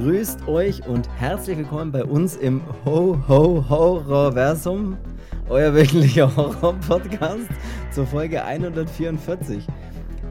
Grüßt euch und herzlich willkommen bei uns im Ho Ho Horrorversum, euer wöchentlicher Horror-Podcast zur Folge 144.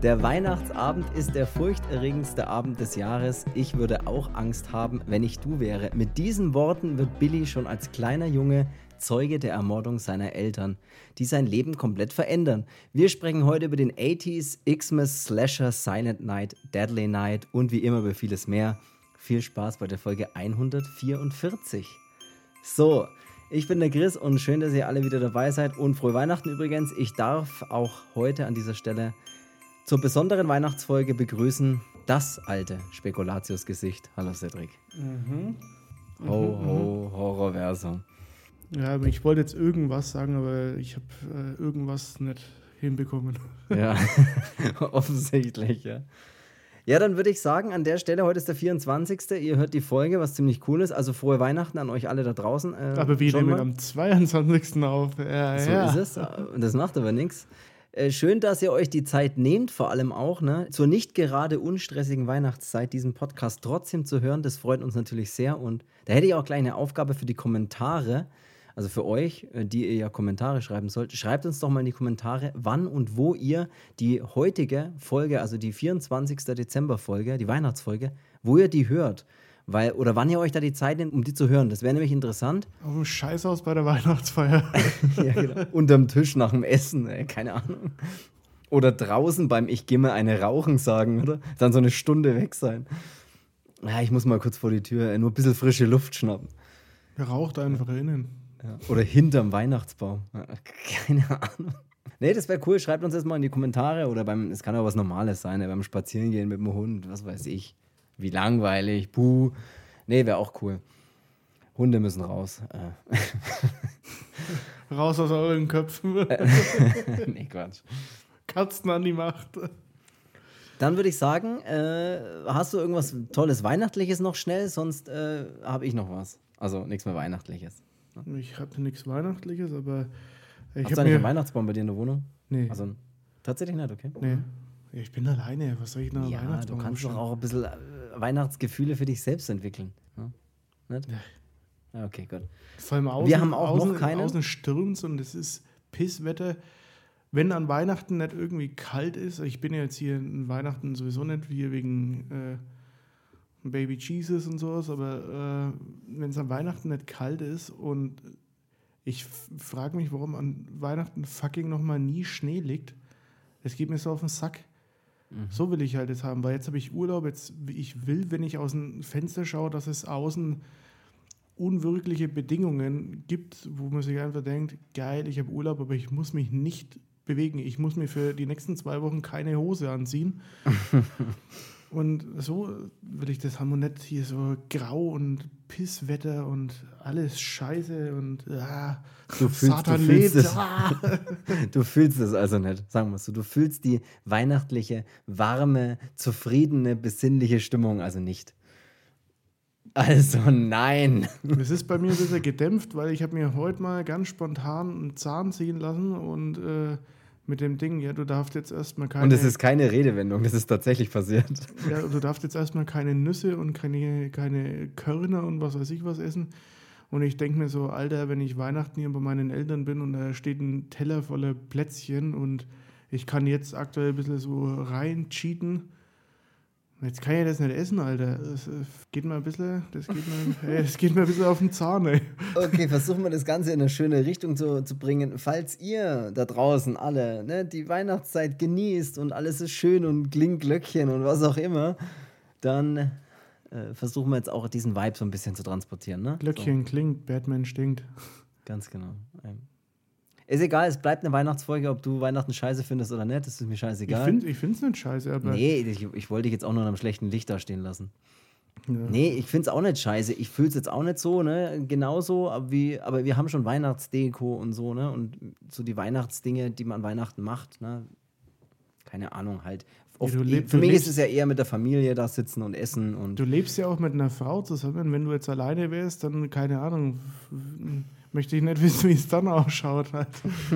Der Weihnachtsabend ist der furchterregendste Abend des Jahres. Ich würde auch Angst haben, wenn ich du wäre. Mit diesen Worten wird Billy schon als kleiner Junge Zeuge der Ermordung seiner Eltern, die sein Leben komplett verändern. Wir sprechen heute über den 80s, Xmas, Slasher, Silent Night, Deadly Night und wie immer über vieles mehr. Viel Spaß bei der Folge 144. So, ich bin der Chris und schön, dass ihr alle wieder dabei seid und frohe Weihnachten übrigens. Ich darf auch heute an dieser Stelle zur besonderen Weihnachtsfolge begrüßen das alte Spekulatius-Gesicht. Hallo Cedric. Mhm. Ho, ho, Horrorversum. Ja, ich wollte jetzt irgendwas sagen, aber ich habe äh, irgendwas nicht hinbekommen. Ja, offensichtlich, ja. Ja, dann würde ich sagen, an der Stelle, heute ist der 24. Ihr hört die Folge, was ziemlich cool ist. Also frohe Weihnachten an euch alle da draußen. Äh, aber wir nehmen am 22. auf. Ja, so ja. ist es. Das macht aber nichts. Äh, schön, dass ihr euch die Zeit nehmt, vor allem auch ne, zur nicht gerade unstressigen Weihnachtszeit diesen Podcast trotzdem zu hören. Das freut uns natürlich sehr. Und da hätte ich auch gleich eine Aufgabe für die Kommentare. Also für euch, äh, die ihr ja Kommentare schreiben sollt. Schreibt uns doch mal in die Kommentare, wann und wo ihr die heutige Folge, also die 24. Dezember-Folge, die Weihnachtsfolge, wo ihr die hört. Weil, oder wann ihr euch da die Zeit nehmt, um die zu hören. Das wäre nämlich interessant. Auf dem Scheißhaus bei der Weihnachtsfeier. ja, genau. Unterm Tisch nach dem Essen, ey, keine Ahnung. Oder draußen beim Ich gehe mal eine rauchen sagen, oder? Dann so eine Stunde weg sein. Ja, ich muss mal kurz vor die Tür, nur ein bisschen frische Luft schnappen. Raucht einfach innen. Ja. Oder hinterm Weihnachtsbaum. Keine Ahnung. Nee, das wäre cool. Schreibt uns das mal in die Kommentare oder beim, es kann auch was Normales sein, ne? beim Spazierengehen mit dem Hund, was weiß ich. Wie langweilig, buh. Nee, wäre auch cool. Hunde müssen raus. Äh. raus aus euren Köpfen. nee, Quatsch. Katzen an die Macht. Dann würde ich sagen, äh, hast du irgendwas Tolles Weihnachtliches noch schnell? Sonst äh, habe ich noch was. Also nichts mehr Weihnachtliches. Ne? Ich habe nichts Weihnachtliches, aber ich habe. nicht einen Weihnachtsbaum bei dir in der Wohnung? Nee. Also tatsächlich nicht, okay? Nee. Ich bin alleine. Was soll ich noch ja, Weihnachtsbaum? Du kannst doch auch ein bisschen Weihnachtsgefühle für dich selbst entwickeln. Nicht? Ja, okay, gut. Vor allem außen, Wir haben auch außen, noch keine. Außen stürmt und es ist Pisswetter. Wenn an Weihnachten nicht irgendwie kalt ist, ich bin ja jetzt hier in Weihnachten sowieso nicht wie wegen äh, Baby Jesus und sowas, aber äh, wenn es an Weihnachten nicht kalt ist und ich frage mich, warum an Weihnachten fucking nochmal nie Schnee liegt, es geht mir so auf den Sack. Mhm. So will ich halt jetzt haben, weil jetzt habe ich Urlaub, jetzt ich will, wenn ich aus dem Fenster schaue, dass es außen unwirkliche Bedingungen gibt, wo man sich einfach denkt, geil, ich habe Urlaub, aber ich muss mich nicht bewegen. Ich muss mir für die nächsten zwei Wochen keine Hose anziehen. und so will ich das nicht hier so grau und Pisswetter und alles scheiße und ah, du fühlst, Satan du fühlst lebt. Es, ah. du fühlst es also nicht, sagen wir es so. Du fühlst die weihnachtliche, warme, zufriedene, besinnliche Stimmung also nicht. Also nein. Es ist bei mir ein bisschen gedämpft, weil ich habe mir heute mal ganz spontan einen Zahn ziehen lassen und äh, mit dem Ding, ja, du darfst jetzt erstmal keine. Und es ist keine Redewendung, das ist tatsächlich passiert. Ja, du darfst jetzt erstmal keine Nüsse und keine, keine Körner und was weiß ich was essen. Und ich denke mir so, Alter, wenn ich Weihnachten hier bei meinen Eltern bin und da steht ein Teller voller Plätzchen und ich kann jetzt aktuell ein bisschen so rein cheaten Jetzt kann ich das nicht essen, Alter. Das geht mir ein bisschen, das geht mir, das geht mir ein bisschen auf den Zahn, ey. Okay, versuchen wir das Ganze in eine schöne Richtung zu, zu bringen. Falls ihr da draußen alle ne, die Weihnachtszeit genießt und alles ist schön und klingt Glöckchen und was auch immer, dann äh, versuchen wir jetzt auch diesen Vibe so ein bisschen zu transportieren. Ne? Glöckchen so. klingt, Batman stinkt. Ganz genau. Ist egal, es bleibt eine Weihnachtsfolge, ob du Weihnachten scheiße findest oder nicht, das ist mir scheißegal. Ich finde es nicht scheiße, aber. Nee, ich, ich wollte dich jetzt auch nur in einem schlechten Licht da stehen lassen. Ja. Nee, ich finde es auch nicht scheiße. Ich fühle es jetzt auch nicht so, ne? Genauso, aber, wie, aber wir haben schon Weihnachtsdeko und so, ne? Und so die Weihnachtsdinge, die man Weihnachten macht, ne? Keine Ahnung, halt. Oft, ja, leb, für mich ist es ja eher mit der Familie da sitzen und essen und. Du lebst ja auch mit einer Frau zusammen. Wenn du jetzt alleine wärst, dann, keine Ahnung möchte ich nicht wissen, wie es dann ausschaut. Halt.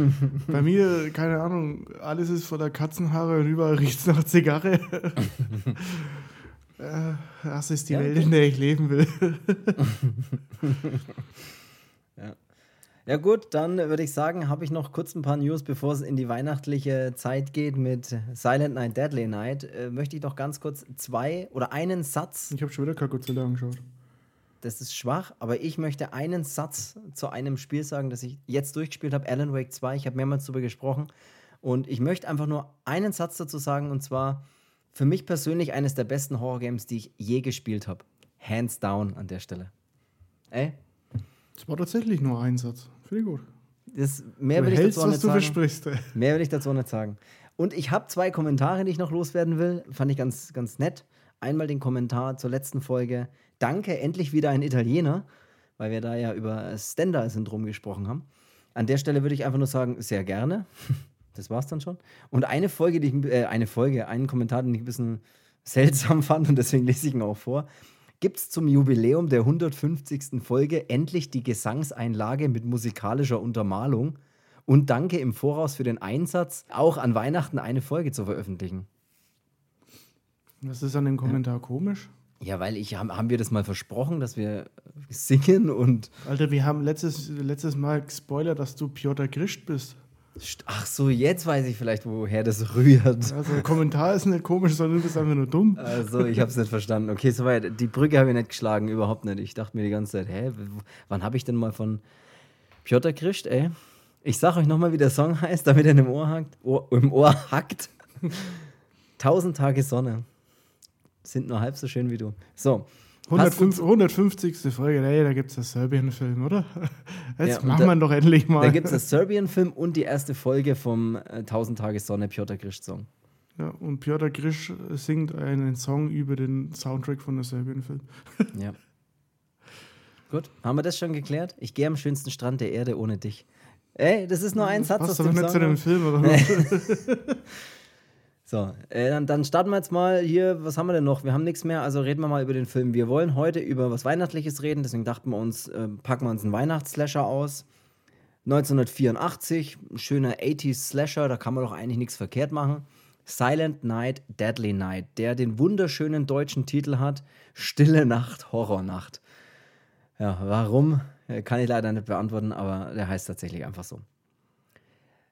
Bei mir, keine Ahnung, alles ist voller Katzenhaare und überall riecht es nach Zigarre. Äh, das ist die ja, Welt, in der ich leben will. ja. Ja gut, dann würde ich sagen, habe ich noch kurz ein paar News, bevor es in die weihnachtliche Zeit geht mit Silent Night, Deadly Night. Äh, möchte ich doch ganz kurz zwei oder einen Satz. Ich habe schon wieder Kakozilla angeschaut. Das ist schwach, aber ich möchte einen Satz zu einem Spiel sagen, das ich jetzt durchgespielt habe, Alan Wake 2. Ich habe mehrmals darüber gesprochen. Und ich möchte einfach nur einen Satz dazu sagen, und zwar für mich persönlich eines der besten Horror-Games, die ich je gespielt habe. Hands down an der Stelle. Ey? Das war tatsächlich nur ein Satz. Finde ich gut. Das, mehr will ich dazu was nicht du sagen. versprichst. Mehr will ich dazu nicht sagen. Und ich habe zwei Kommentare, die ich noch loswerden will. Fand ich ganz, ganz nett. Einmal den Kommentar zur letzten Folge. Danke, endlich wieder ein Italiener, weil wir da ja über Stendhal-Syndrom gesprochen haben. An der Stelle würde ich einfach nur sagen, sehr gerne. Das war's dann schon. Und eine Folge, die ich, äh, eine Folge, einen Kommentar, den ich ein bisschen seltsam fand und deswegen lese ich ihn auch vor gibt es zum Jubiläum der 150. Folge endlich die Gesangseinlage mit musikalischer Untermalung. Und danke im Voraus für den Einsatz, auch an Weihnachten eine Folge zu veröffentlichen. Was ist an dem Kommentar ja. komisch? Ja, weil ich haben wir das mal versprochen, dass wir singen und. Alter, wir haben letztes, letztes Mal gespoilert, dass du Piotr Grischt bist. Ach so, jetzt weiß ich vielleicht, woher das rührt. Also der Kommentar ist nicht komisch, sondern du bist einfach nur dumm. Also ich habe es nicht verstanden. Okay, soweit. Die Brücke habe ich nicht geschlagen, überhaupt nicht. Ich dachte mir die ganze Zeit, hä, wann habe ich denn mal von Piotr Christ, ey? Ich sag euch nochmal, wie der Song heißt, damit er im Ohr hackt. Ohr, im Ohr hackt. Tausend Tage Sonne sind nur halb so schön wie du. So, 105, 150. Folge, hey, da gibt es das Serbien-Film, oder? Jetzt ja, machen wir doch endlich mal. Da gibt es das Serbien-Film und die erste Folge vom äh, 1000 Tage Sonne Piotr Grisch-Song. Ja, und Piotr Grisch singt einen Song über den Soundtrack von der Serbien-Film. ja. Gut, haben wir das schon geklärt? Ich gehe am schönsten Strand der Erde ohne dich. Ey, das ist nur ein Satz Passt aus dem nicht Song. zu dem Film, oder? So, äh, dann, dann, starten wir jetzt mal hier. Was haben wir denn noch? Wir haben nichts mehr, also reden wir mal über den Film. Wir wollen heute über was Weihnachtliches reden, deswegen dachten wir uns, äh, packen wir uns einen Weihnachtsslasher aus. 1984, ein schöner 80s Slasher, da kann man doch eigentlich nichts verkehrt machen. Silent Night, Deadly Night, der den wunderschönen deutschen Titel hat: Stille Nacht, Horrornacht. Ja, warum? Äh, kann ich leider nicht beantworten, aber der heißt tatsächlich einfach so.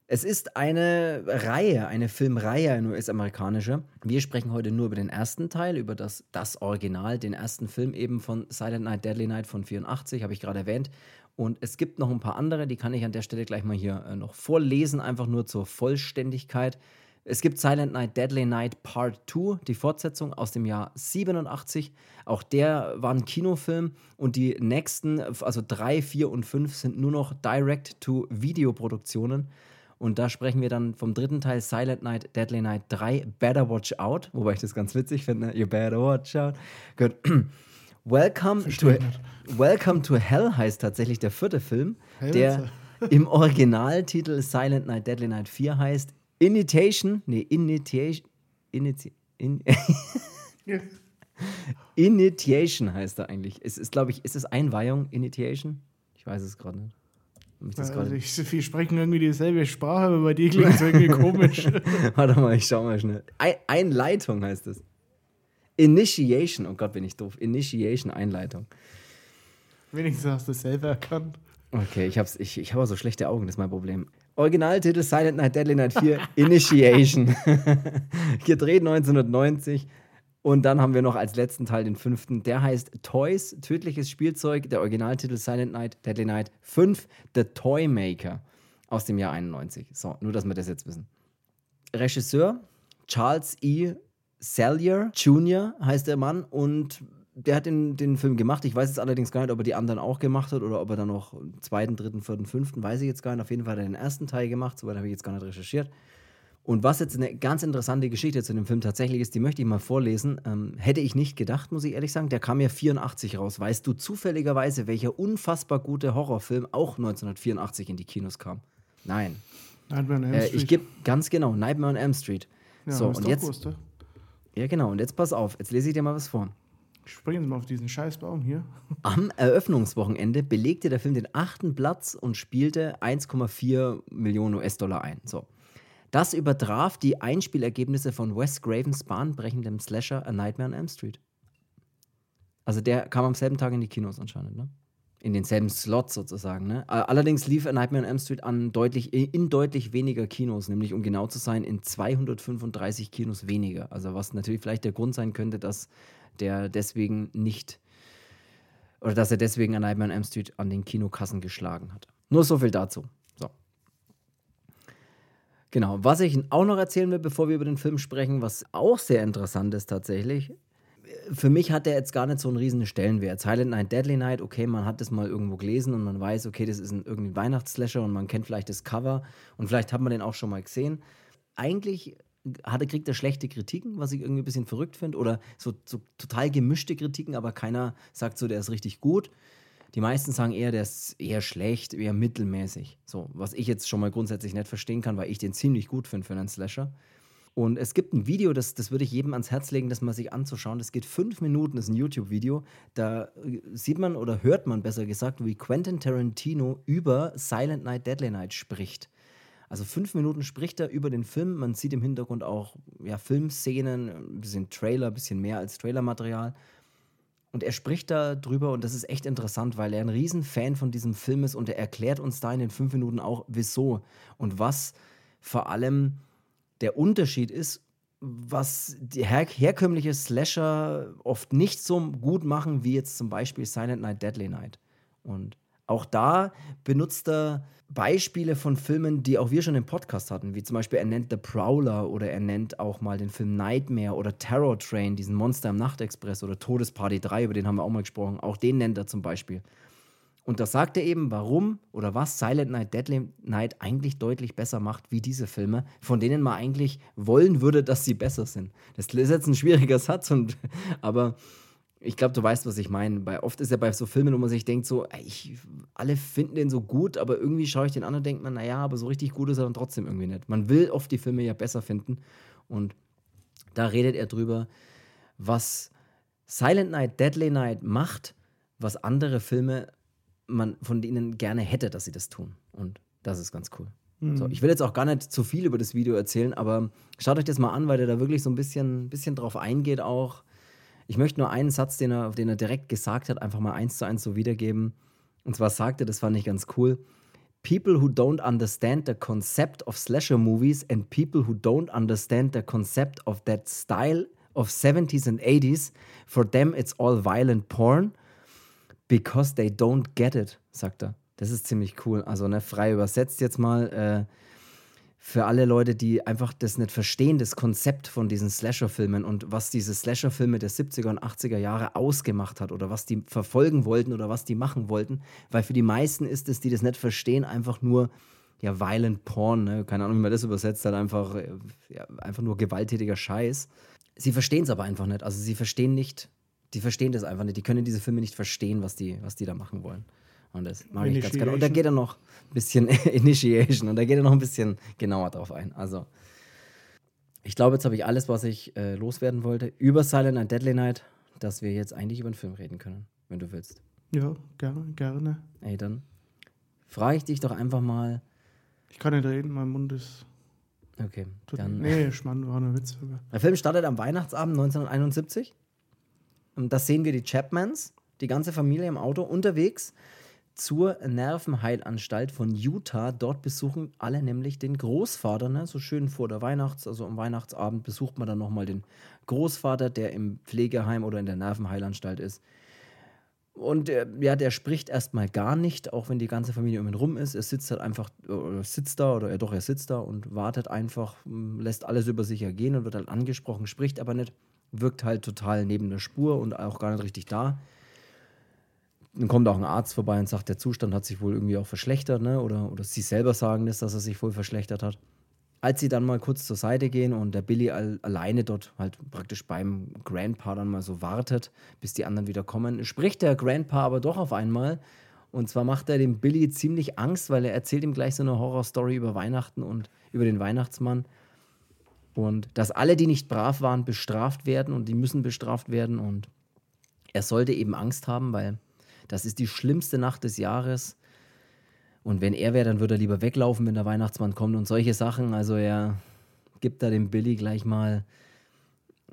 Es ist eine Reihe, eine Filmreihe, eine US-amerikanische. Wir sprechen heute nur über den ersten Teil, über das, das Original, den ersten Film eben von Silent Night, Deadly Night von 84, habe ich gerade erwähnt. Und es gibt noch ein paar andere, die kann ich an der Stelle gleich mal hier äh, noch vorlesen, einfach nur zur Vollständigkeit. Es gibt Silent Night, Deadly Night Part 2, die Fortsetzung aus dem Jahr 87. Auch der war ein Kinofilm und die nächsten, also 3, 4 und 5 sind nur noch Direct-to-Video-Produktionen. Und da sprechen wir dann vom dritten Teil Silent Night, Deadly Night 3, Better Watch Out, wobei ich das ganz witzig finde. You better watch out. Good. Welcome to, Welcome to Hell heißt tatsächlich der vierte Film, Hell der im Originaltitel Silent Night, Deadly Night 4 heißt Initiation, nee, Initiation, Initi, in, Initiation heißt er eigentlich. Es ist, glaube ich, ist es Einweihung, Initiation? Ich weiß es gerade nicht. Also ich, wir sprechen irgendwie dieselbe Sprache, aber bei dir klingt es irgendwie komisch. Warte mal, ich schau mal schnell. Ein Einleitung heißt es. Initiation, oh Gott, bin ich doof. Initiation, Einleitung. Wenigstens hast du es selber erkannt. Okay, ich, hab's, ich, ich habe so schlechte Augen, das ist mein Problem. Originaltitel Silent Night, Deadly Night 4, Initiation. Gedreht 1990 und dann haben wir noch als letzten Teil den fünften, der heißt Toys, tödliches Spielzeug, der Originaltitel Silent Night, Deadly Night 5, The Toy Maker aus dem Jahr 91. So, nur, dass wir das jetzt wissen. Regisseur Charles E. Sellier Jr. heißt der Mann und der hat den, den Film gemacht. Ich weiß jetzt allerdings gar nicht, ob er die anderen auch gemacht hat oder ob er dann noch zweiten, dritten, vierten, fünften, weiß ich jetzt gar nicht. Auf jeden Fall hat er den ersten Teil gemacht, soweit habe ich jetzt gar nicht recherchiert. Und was jetzt eine ganz interessante Geschichte zu dem Film tatsächlich ist, die möchte ich mal vorlesen. Ähm, hätte ich nicht gedacht, muss ich ehrlich sagen. Der kam ja 84 raus. Weißt du zufälligerweise, welcher unfassbar gute Horrorfilm auch 1984 in die Kinos kam? Nein. Nightmare on Elm Street. Äh, ich gebe ganz genau, Nightmare on Elm Street. Ja, so, und jetzt. Gewusst, ja, genau. Und jetzt pass auf, jetzt lese ich dir mal was vor. Springen Sie mal auf diesen Scheißbaum hier. Am Eröffnungswochenende belegte der Film den achten Platz und spielte 1,4 Millionen US-Dollar ein. So. Das übertraf die Einspielergebnisse von Wes Cravens bahnbrechendem Slasher A Nightmare on Elm Street. Also der kam am selben Tag in die Kinos anscheinend, ne? In denselben Slot sozusagen, ne? Allerdings lief A Nightmare on Elm Street an deutlich, in deutlich weniger Kinos, nämlich um genau zu sein, in 235 Kinos weniger. Also was natürlich vielleicht der Grund sein könnte, dass der deswegen nicht oder dass er deswegen A Nightmare on Elm Street an den Kinokassen geschlagen hat. Nur so viel dazu. Genau, was ich auch noch erzählen will, bevor wir über den Film sprechen, was auch sehr interessant ist tatsächlich, für mich hat der jetzt gar nicht so einen riesen Stellenwert. Silent Night, Deadly Night, okay, man hat das mal irgendwo gelesen und man weiß, okay, das ist ein irgendwie Weihnachtsslasher und man kennt vielleicht das Cover und vielleicht hat man den auch schon mal gesehen. Eigentlich hat, kriegt er schlechte Kritiken, was ich irgendwie ein bisschen verrückt finde, oder so, so total gemischte Kritiken, aber keiner sagt so, der ist richtig gut. Die meisten sagen eher, der ist eher schlecht, eher mittelmäßig. So, was ich jetzt schon mal grundsätzlich nicht verstehen kann, weil ich den ziemlich gut finde für einen Slasher. Und es gibt ein Video, das, das würde ich jedem ans Herz legen, das mal sich anzuschauen. Das geht fünf Minuten, das ist ein YouTube-Video. Da äh, sieht man oder hört man besser gesagt, wie Quentin Tarantino über Silent Night, Deadly Night spricht. Also fünf Minuten spricht er über den Film. Man sieht im Hintergrund auch ja, Filmszenen, ein bisschen Trailer, ein bisschen mehr als Trailermaterial. Und er spricht da drüber und das ist echt interessant, weil er ein Riesenfan von diesem Film ist und er erklärt uns da in den fünf Minuten auch, wieso und was vor allem der Unterschied ist, was die her herkömmliche Slasher oft nicht so gut machen, wie jetzt zum Beispiel Silent Night, Deadly Night. Und auch da benutzt er Beispiele von Filmen, die auch wir schon im Podcast hatten, wie zum Beispiel er nennt The Prowler oder er nennt auch mal den Film Nightmare oder Terror Train, diesen Monster im Nachtexpress oder Todesparty 3, über den haben wir auch mal gesprochen. Auch den nennt er zum Beispiel. Und da sagt er eben, warum oder was Silent Night, Deadly Night eigentlich deutlich besser macht wie diese Filme, von denen man eigentlich wollen würde, dass sie besser sind. Das ist jetzt ein schwieriger Satz, und, aber ich glaube, du weißt, was ich meine. Bei, oft ist ja bei so Filmen, wo man sich denkt, so, ich, alle finden den so gut, aber irgendwie schaue ich den an und denke mir, naja, aber so richtig gut ist er dann trotzdem irgendwie nicht. Man will oft die Filme ja besser finden. Und da redet er drüber, was Silent Night, Deadly Night macht, was andere Filme man von denen gerne hätte, dass sie das tun. Und das ist ganz cool. Mhm. So, ich will jetzt auch gar nicht zu viel über das Video erzählen, aber schaut euch das mal an, weil der da wirklich so ein bisschen, bisschen drauf eingeht auch. Ich möchte nur einen Satz, den er, den er direkt gesagt hat, einfach mal eins zu eins so wiedergeben. Und zwar sagte, das fand ich ganz cool. People who don't understand the concept of slasher movies and people who don't understand the concept of that style of 70s and 80s, for them it's all violent porn Because they don't get it, sagt er. Das ist ziemlich cool. Also ne, frei übersetzt jetzt mal äh, für alle Leute, die einfach das nicht verstehen, das Konzept von diesen Slasher-Filmen und was diese Slasher-Filme der 70er und 80er Jahre ausgemacht hat oder was die verfolgen wollten oder was die machen wollten. Weil für die meisten ist es, die das nicht verstehen, einfach nur ja, violent Porn, ne? keine Ahnung, wie man das übersetzt, halt einfach, ja, einfach nur gewalttätiger Scheiß. Sie verstehen es aber einfach nicht. Also sie verstehen nicht, die verstehen das einfach nicht. Die können diese Filme nicht verstehen, was die, was die da machen wollen. Und das mag ich ganz gerne. Und da geht er noch ein bisschen Initiation und da geht er noch ein bisschen genauer drauf ein. Also, ich glaube, jetzt habe ich alles, was ich äh, loswerden wollte, über Silent Night, Deadly Night, dass wir jetzt eigentlich über den Film reden können, wenn du willst. Ja, gerne, gerne. Ey, dann frage ich dich doch einfach mal. Ich kann nicht reden, mein Mund ist. Okay, dann. Nee, Schmann, war nur Witz. Der Film startet am Weihnachtsabend 1971. Und da sehen wir die Chapmans, die ganze Familie im Auto unterwegs zur Nervenheilanstalt von Utah. Dort besuchen alle nämlich den Großvater, ne? so schön vor der Weihnachts-, also am Weihnachtsabend besucht man dann nochmal den Großvater, der im Pflegeheim oder in der Nervenheilanstalt ist. Und ja, der spricht erstmal gar nicht, auch wenn die ganze Familie um ihn rum ist. Er sitzt halt einfach, oder sitzt da, oder er doch, er sitzt da und wartet einfach, lässt alles über sich ergehen und wird halt angesprochen, spricht aber nicht wirkt halt total neben der Spur und auch gar nicht richtig da. Dann kommt auch ein Arzt vorbei und sagt, der Zustand hat sich wohl irgendwie auch verschlechtert, ne? oder, oder sie selber sagen das, dass er sich wohl verschlechtert hat. Als sie dann mal kurz zur Seite gehen und der Billy all, alleine dort halt praktisch beim Grandpa dann mal so wartet, bis die anderen wieder kommen, spricht der Grandpa aber doch auf einmal. Und zwar macht er dem Billy ziemlich Angst, weil er erzählt ihm gleich so eine Horrorstory über Weihnachten und über den Weihnachtsmann. Und dass alle, die nicht brav waren, bestraft werden und die müssen bestraft werden. Und er sollte eben Angst haben, weil das ist die schlimmste Nacht des Jahres. Und wenn er wäre, dann würde er lieber weglaufen, wenn der Weihnachtsmann kommt und solche Sachen. Also er gibt da dem Billy gleich mal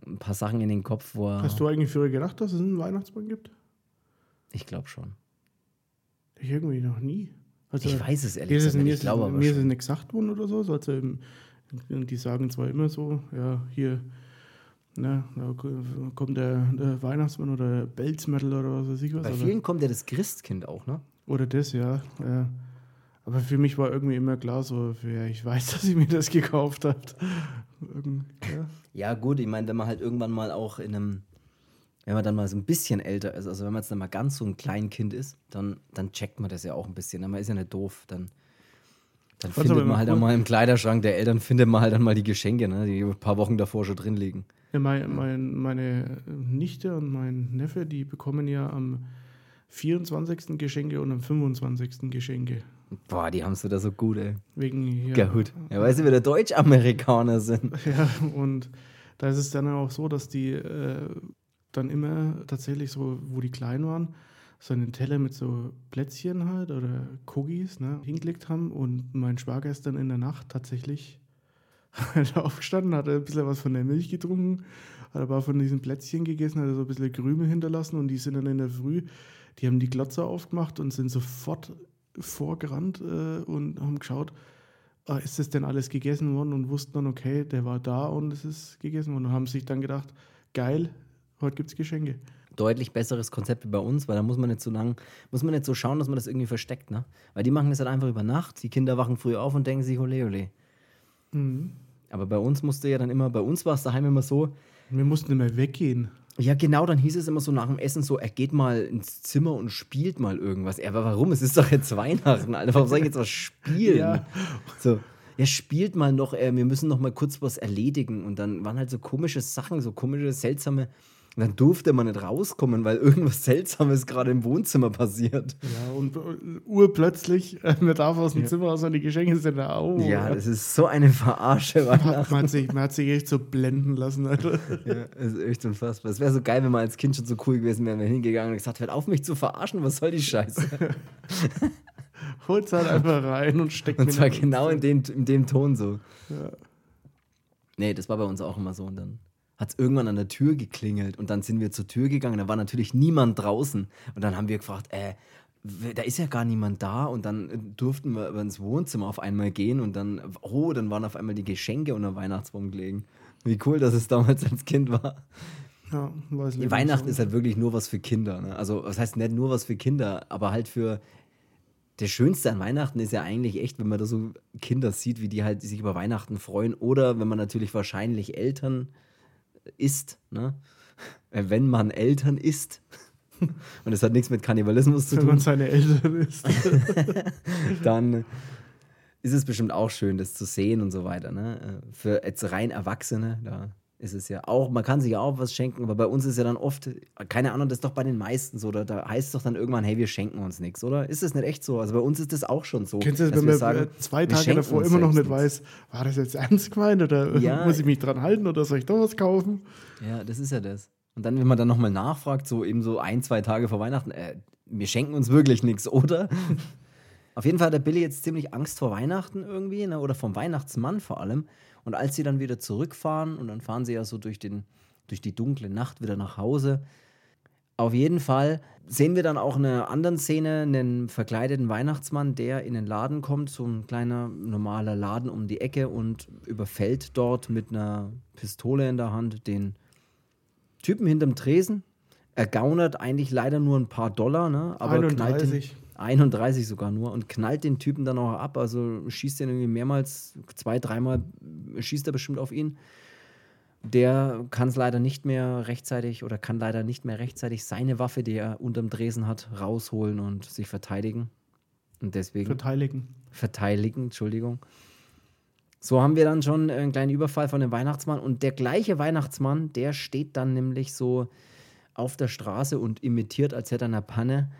ein paar Sachen in den Kopf, wo er. Hast du eigentlich früher gedacht, dass es einen Weihnachtsmann gibt? Ich glaube schon. Ich irgendwie noch nie. Also, Ich weiß es ehrlich gesagt mir nicht. ist, mir ist es nicht gesagt worden oder so. Also die sagen zwar immer so, ja, hier, ne, da kommt der, der Weihnachtsmann oder der Belzmetal oder was weiß ich was. Bei aber- vielen kommt ja das Christkind auch, ne? Oder das, ja. ja. Aber für mich war irgendwie immer klar so, ja, ich weiß, dass ich mir das gekauft habe. Ja. Ja, gut, ich meine, wenn man halt irgendwann mal auch in einem, wenn man dann mal so ein bisschen älter ist, also wenn man jetzt dann mal ganz so ein Kleinkind ist, dann, dann checkt man das ja auch ein bisschen. Man ist ja nicht doof. Dann, dann aber findet man halt cool. mal im Kleiderschrank der Eltern, findet man halt dann mal die Geschenke, ne, die ein paar Wochen davor schon drin liegen. Ja, mein, mein, meine Nichte und mein Neffe, die bekommen ja am 24. Geschenke und am 25. Geschenke. Boah, die haben es wieder so gut, ey. Wegen hier. Ja, gut. Ja, weil sie wieder Deutsch-Amerikaner sind. Ja, und da ist es dann auch so, dass die äh, dann immer tatsächlich so, wo die klein waren, so einen Teller mit so Plätzchen halt oder Cookies ne, hingelegt haben und mein Schwager ist dann in der Nacht tatsächlich halt aufgestanden, hat ein bisschen was von der Milch getrunken, hat paar von diesen Plätzchen gegessen, hat so ein bisschen Krümel hinterlassen und die sind dann in der Früh, die haben die Glotze aufgemacht und sind sofort vorgerannt äh, und haben geschaut, ah, ist das denn alles gegessen worden und wussten dann, okay, der war da und es ist gegessen worden und haben sich dann gedacht, geil, heute gibt es Geschenke. Deutlich besseres Konzept wie bei uns, weil da muss man nicht so lang, muss man nicht so schauen, dass man das irgendwie versteckt, ne? Weil die machen das halt einfach über Nacht. Die Kinder wachen früh auf und denken sich, ole, ole. Mhm. Aber bei uns musste ja dann immer, bei uns war es daheim immer so, Wir mussten immer weggehen. Ja, genau, dann hieß es immer so nach dem Essen so, er geht mal ins Zimmer und spielt mal irgendwas. Ja, aber warum? Es ist doch jetzt Weihnachten, Alter. Warum soll ich jetzt was spielen? Ja. So, ja, spielt mal noch, äh, wir müssen noch mal kurz was erledigen. Und dann waren halt so komische Sachen, so komische, seltsame. Dann durfte man nicht rauskommen, weil irgendwas Seltsames gerade im Wohnzimmer passiert. Ja, und äh, urplötzlich, äh, man darf aus dem Zimmer raus und die Geschenke sind da. Oh, Ja, das ist so eine Verarsche Weihnachten. man, hat sich, man hat sich echt so blenden lassen, Alter. Ja, das ist echt unfassbar. Es wäre so geil, wenn man als Kind schon so cool gewesen wäre, wäre hingegangen und gesagt, hört auf mich zu verarschen, was soll die Scheiße? Holt's halt einfach rein und steckt Und zwar genau in dem, in dem Ton so. Ja. Nee, das war bei uns auch immer so. Und dann hat es irgendwann an der Tür geklingelt und dann sind wir zur Tür gegangen. Da war natürlich niemand draußen. Und dann haben wir gefragt, äh, da ist ja gar niemand da. Und dann äh, durften wir ins Wohnzimmer auf einmal gehen und dann, oh, dann waren auf einmal die Geschenke unter Weihnachtsbaum gelegen. Wie cool, dass es damals als Kind war. Ja, weiß nicht, Weihnachten ist halt wirklich nur was für Kinder. Ne? Also, was heißt nicht nur was für Kinder, aber halt für. Der Schönste an Weihnachten ist ja eigentlich echt, wenn man da so Kinder sieht, wie die halt sich über Weihnachten freuen. Oder wenn man natürlich wahrscheinlich Eltern ist, ne? Äh, Wenn man Eltern ist. Und es hat nichts mit Kannibalismus zu wenn man tun, seine Eltern ist. dann ist es bestimmt auch schön, das zu sehen und so weiter. Ne? Äh, Für jetzt rein Erwachsene, da ist es ja auch, man kann sich ja auch was schenken, aber bei uns ist ja dann oft, keine Ahnung, das ist doch bei den meisten so, da, da heißt es doch dann irgendwann, hey, wir schenken uns nichts, oder? Ist es nicht echt so? Also bei uns ist das auch schon so. Kennst du das, wenn man sagen, äh, zwei Tage davor immer noch nicht weiß, war das jetzt ernst gemeint oder Ja. muss ich mich dran halten oder soll ich doch was kaufen? Ja, das ist ja das. Und dann, wenn man dann nochmal nachfragt, so eben so ein, zwei Tage vor Weihnachten, äh, wir schenken uns wirklich nichts, oder? Auf jeden Fall hat der Billy jetzt ziemlich Angst vor Weihnachten irgendwie, ne? oder vom Weihnachtsmann vor allem. Und als sie dann wieder zurückfahren, und dann fahren sie ja so durch, den, durch die dunkle Nacht wieder nach Hause, auf jeden Fall sehen wir dann auch in einer anderen Szene einen verkleideten Weihnachtsmann, der in den Laden kommt, so ein kleiner normaler Laden um die Ecke und überfällt dort mit einer Pistole in der Hand den Typen hinterm Tresen. Er gaunert eigentlich leider nur ein paar Dollar, ne? aber knallt den, 31. 31 sogar nur und knallt den Typen dann auch ab. Also schießt den irgendwie mehrmals, zwei, dreimal schießt er bestimmt auf ihn. Der kann es leider nicht mehr rechtzeitig oder kann leider nicht mehr rechtzeitig seine Waffe, die er unterm Dresen hat, rausholen und sich verteidigen. Und deswegen Verteidigen. verteidigen, Entschuldigung. So haben wir dann schon einen kleinen Überfall von dem Weihnachtsmann und der gleiche Weihnachtsmann, der steht dann nämlich so auf der Straße und imitiert, als hätte er eine Panne,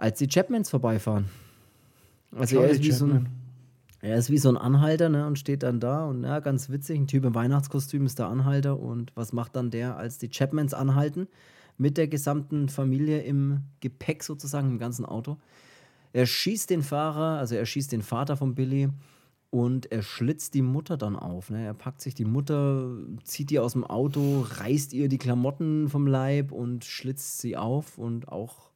als die Chapmans vorbeifahren. Also er ist, wie so ein, er ist wie so ein Anhalter ne, und steht dann da und ja, ganz witzig, ein Typ im Weihnachtskostüm ist der Anhalter und was macht dann der, als die Chapmans anhalten mit der gesamten Familie im Gepäck sozusagen, im ganzen Auto. Er schießt den Fahrer, also er schießt den Vater von Billy und er schlitzt die Mutter dann auf. Ne? Er packt sich die Mutter, zieht die aus dem Auto, reißt ihr die Klamotten vom Leib und schlitzt sie auf und auch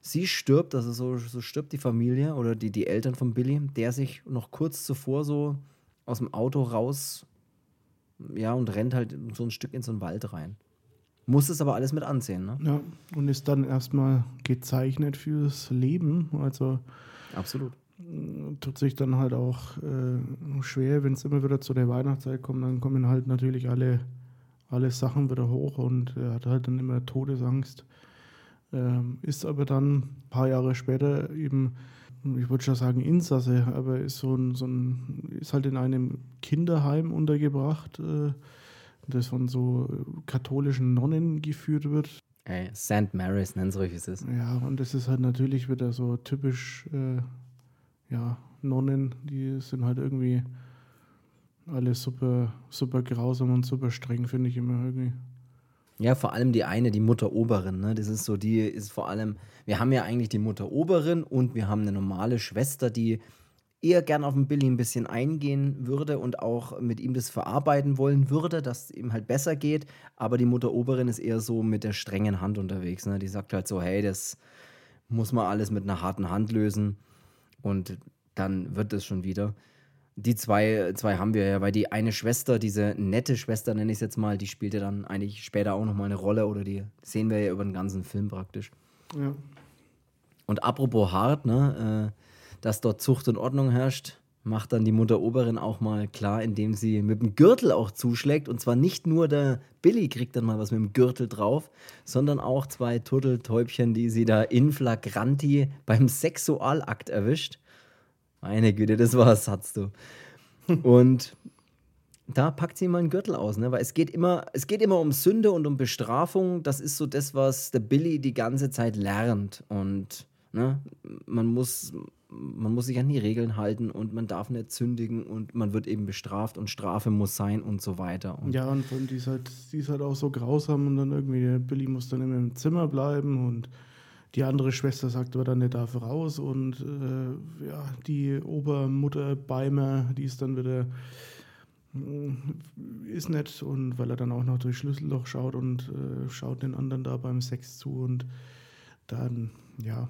sie stirbt, also so, so stirbt die Familie oder die, die Eltern von Billy, der sich noch kurz zuvor so aus dem Auto raus, ja, und rennt halt so ein Stück in so einen Wald rein. Muss es aber alles mit ansehen, ne? Ja, und ist dann erstmal gezeichnet fürs Leben. Also Absolut. tut sich dann halt auch äh, schwer, wenn es immer wieder zu der Weihnachtszeit kommt, dann kommen halt natürlich alle, alle Sachen wieder hoch und er hat halt dann immer Todesangst. Ähm, ist aber dann ein paar Jahre später eben, ich würde schon sagen Insasse, aber ist so ein, so ein ist halt in einem Kinderheim untergebracht, äh, das von so katholischen Nonnen geführt wird. Ey, St. Mary's, nennen solche es ist. Ja, und das ist halt natürlich wieder so typisch, äh, ja, Nonnen, die sind halt irgendwie alle super, super grausam und super streng, finde ich immer irgendwie. Ja, vor allem die eine, die Mutter Oberin, ne? Das ist so, die ist vor allem, wir haben ja eigentlich die Mutter Oberin und wir haben eine normale Schwester, die eher gern auf den Billy ein bisschen eingehen würde und auch mit ihm das verarbeiten wollen würde, dass es ihm halt besser geht. Aber die Mutter Oberin ist eher so mit der strengen Hand unterwegs. Ne? Die sagt halt so, hey, das muss man alles mit einer harten Hand lösen und dann wird es schon wieder. Die zwei, zwei haben wir ja, weil die eine Schwester, diese nette Schwester, nenne ich es jetzt mal, die spielte dann eigentlich später auch nochmal eine Rolle oder die sehen wir ja über den ganzen Film praktisch. Ja. Und apropos hart, ne, äh, dass dort Zucht und Ordnung herrscht, macht dann die Mutter Oberin auch mal klar, indem sie mit dem Gürtel auch zuschlägt. Und zwar nicht nur der Billy kriegt dann mal was mit dem Gürtel drauf, sondern auch zwei Turteltäubchen, die sie da in flagranti beim Sexualakt erwischt. Meine Güte, das war's, hast du. Und da packt sie mal einen Gürtel aus, ne? Weil es geht immer, es geht immer um Sünde und um Bestrafung. Das ist so das, was der Billy die ganze Zeit lernt. Und ne, man muss, man muss sich an die Regeln halten und man darf nicht sündigen und man wird eben bestraft und Strafe muss sein und so weiter. Und Ja, und die ist, halt, die ist halt auch so grausam und dann irgendwie, der Billy muss dann immer im Zimmer bleiben und die andere Schwester sagt aber dann, der darf raus und äh, ja, die Obermutter Beimer, die ist dann wieder, mm, ist nett und weil er dann auch noch durch Schlüsselloch schaut und äh, schaut den anderen da beim Sex zu und dann, ja.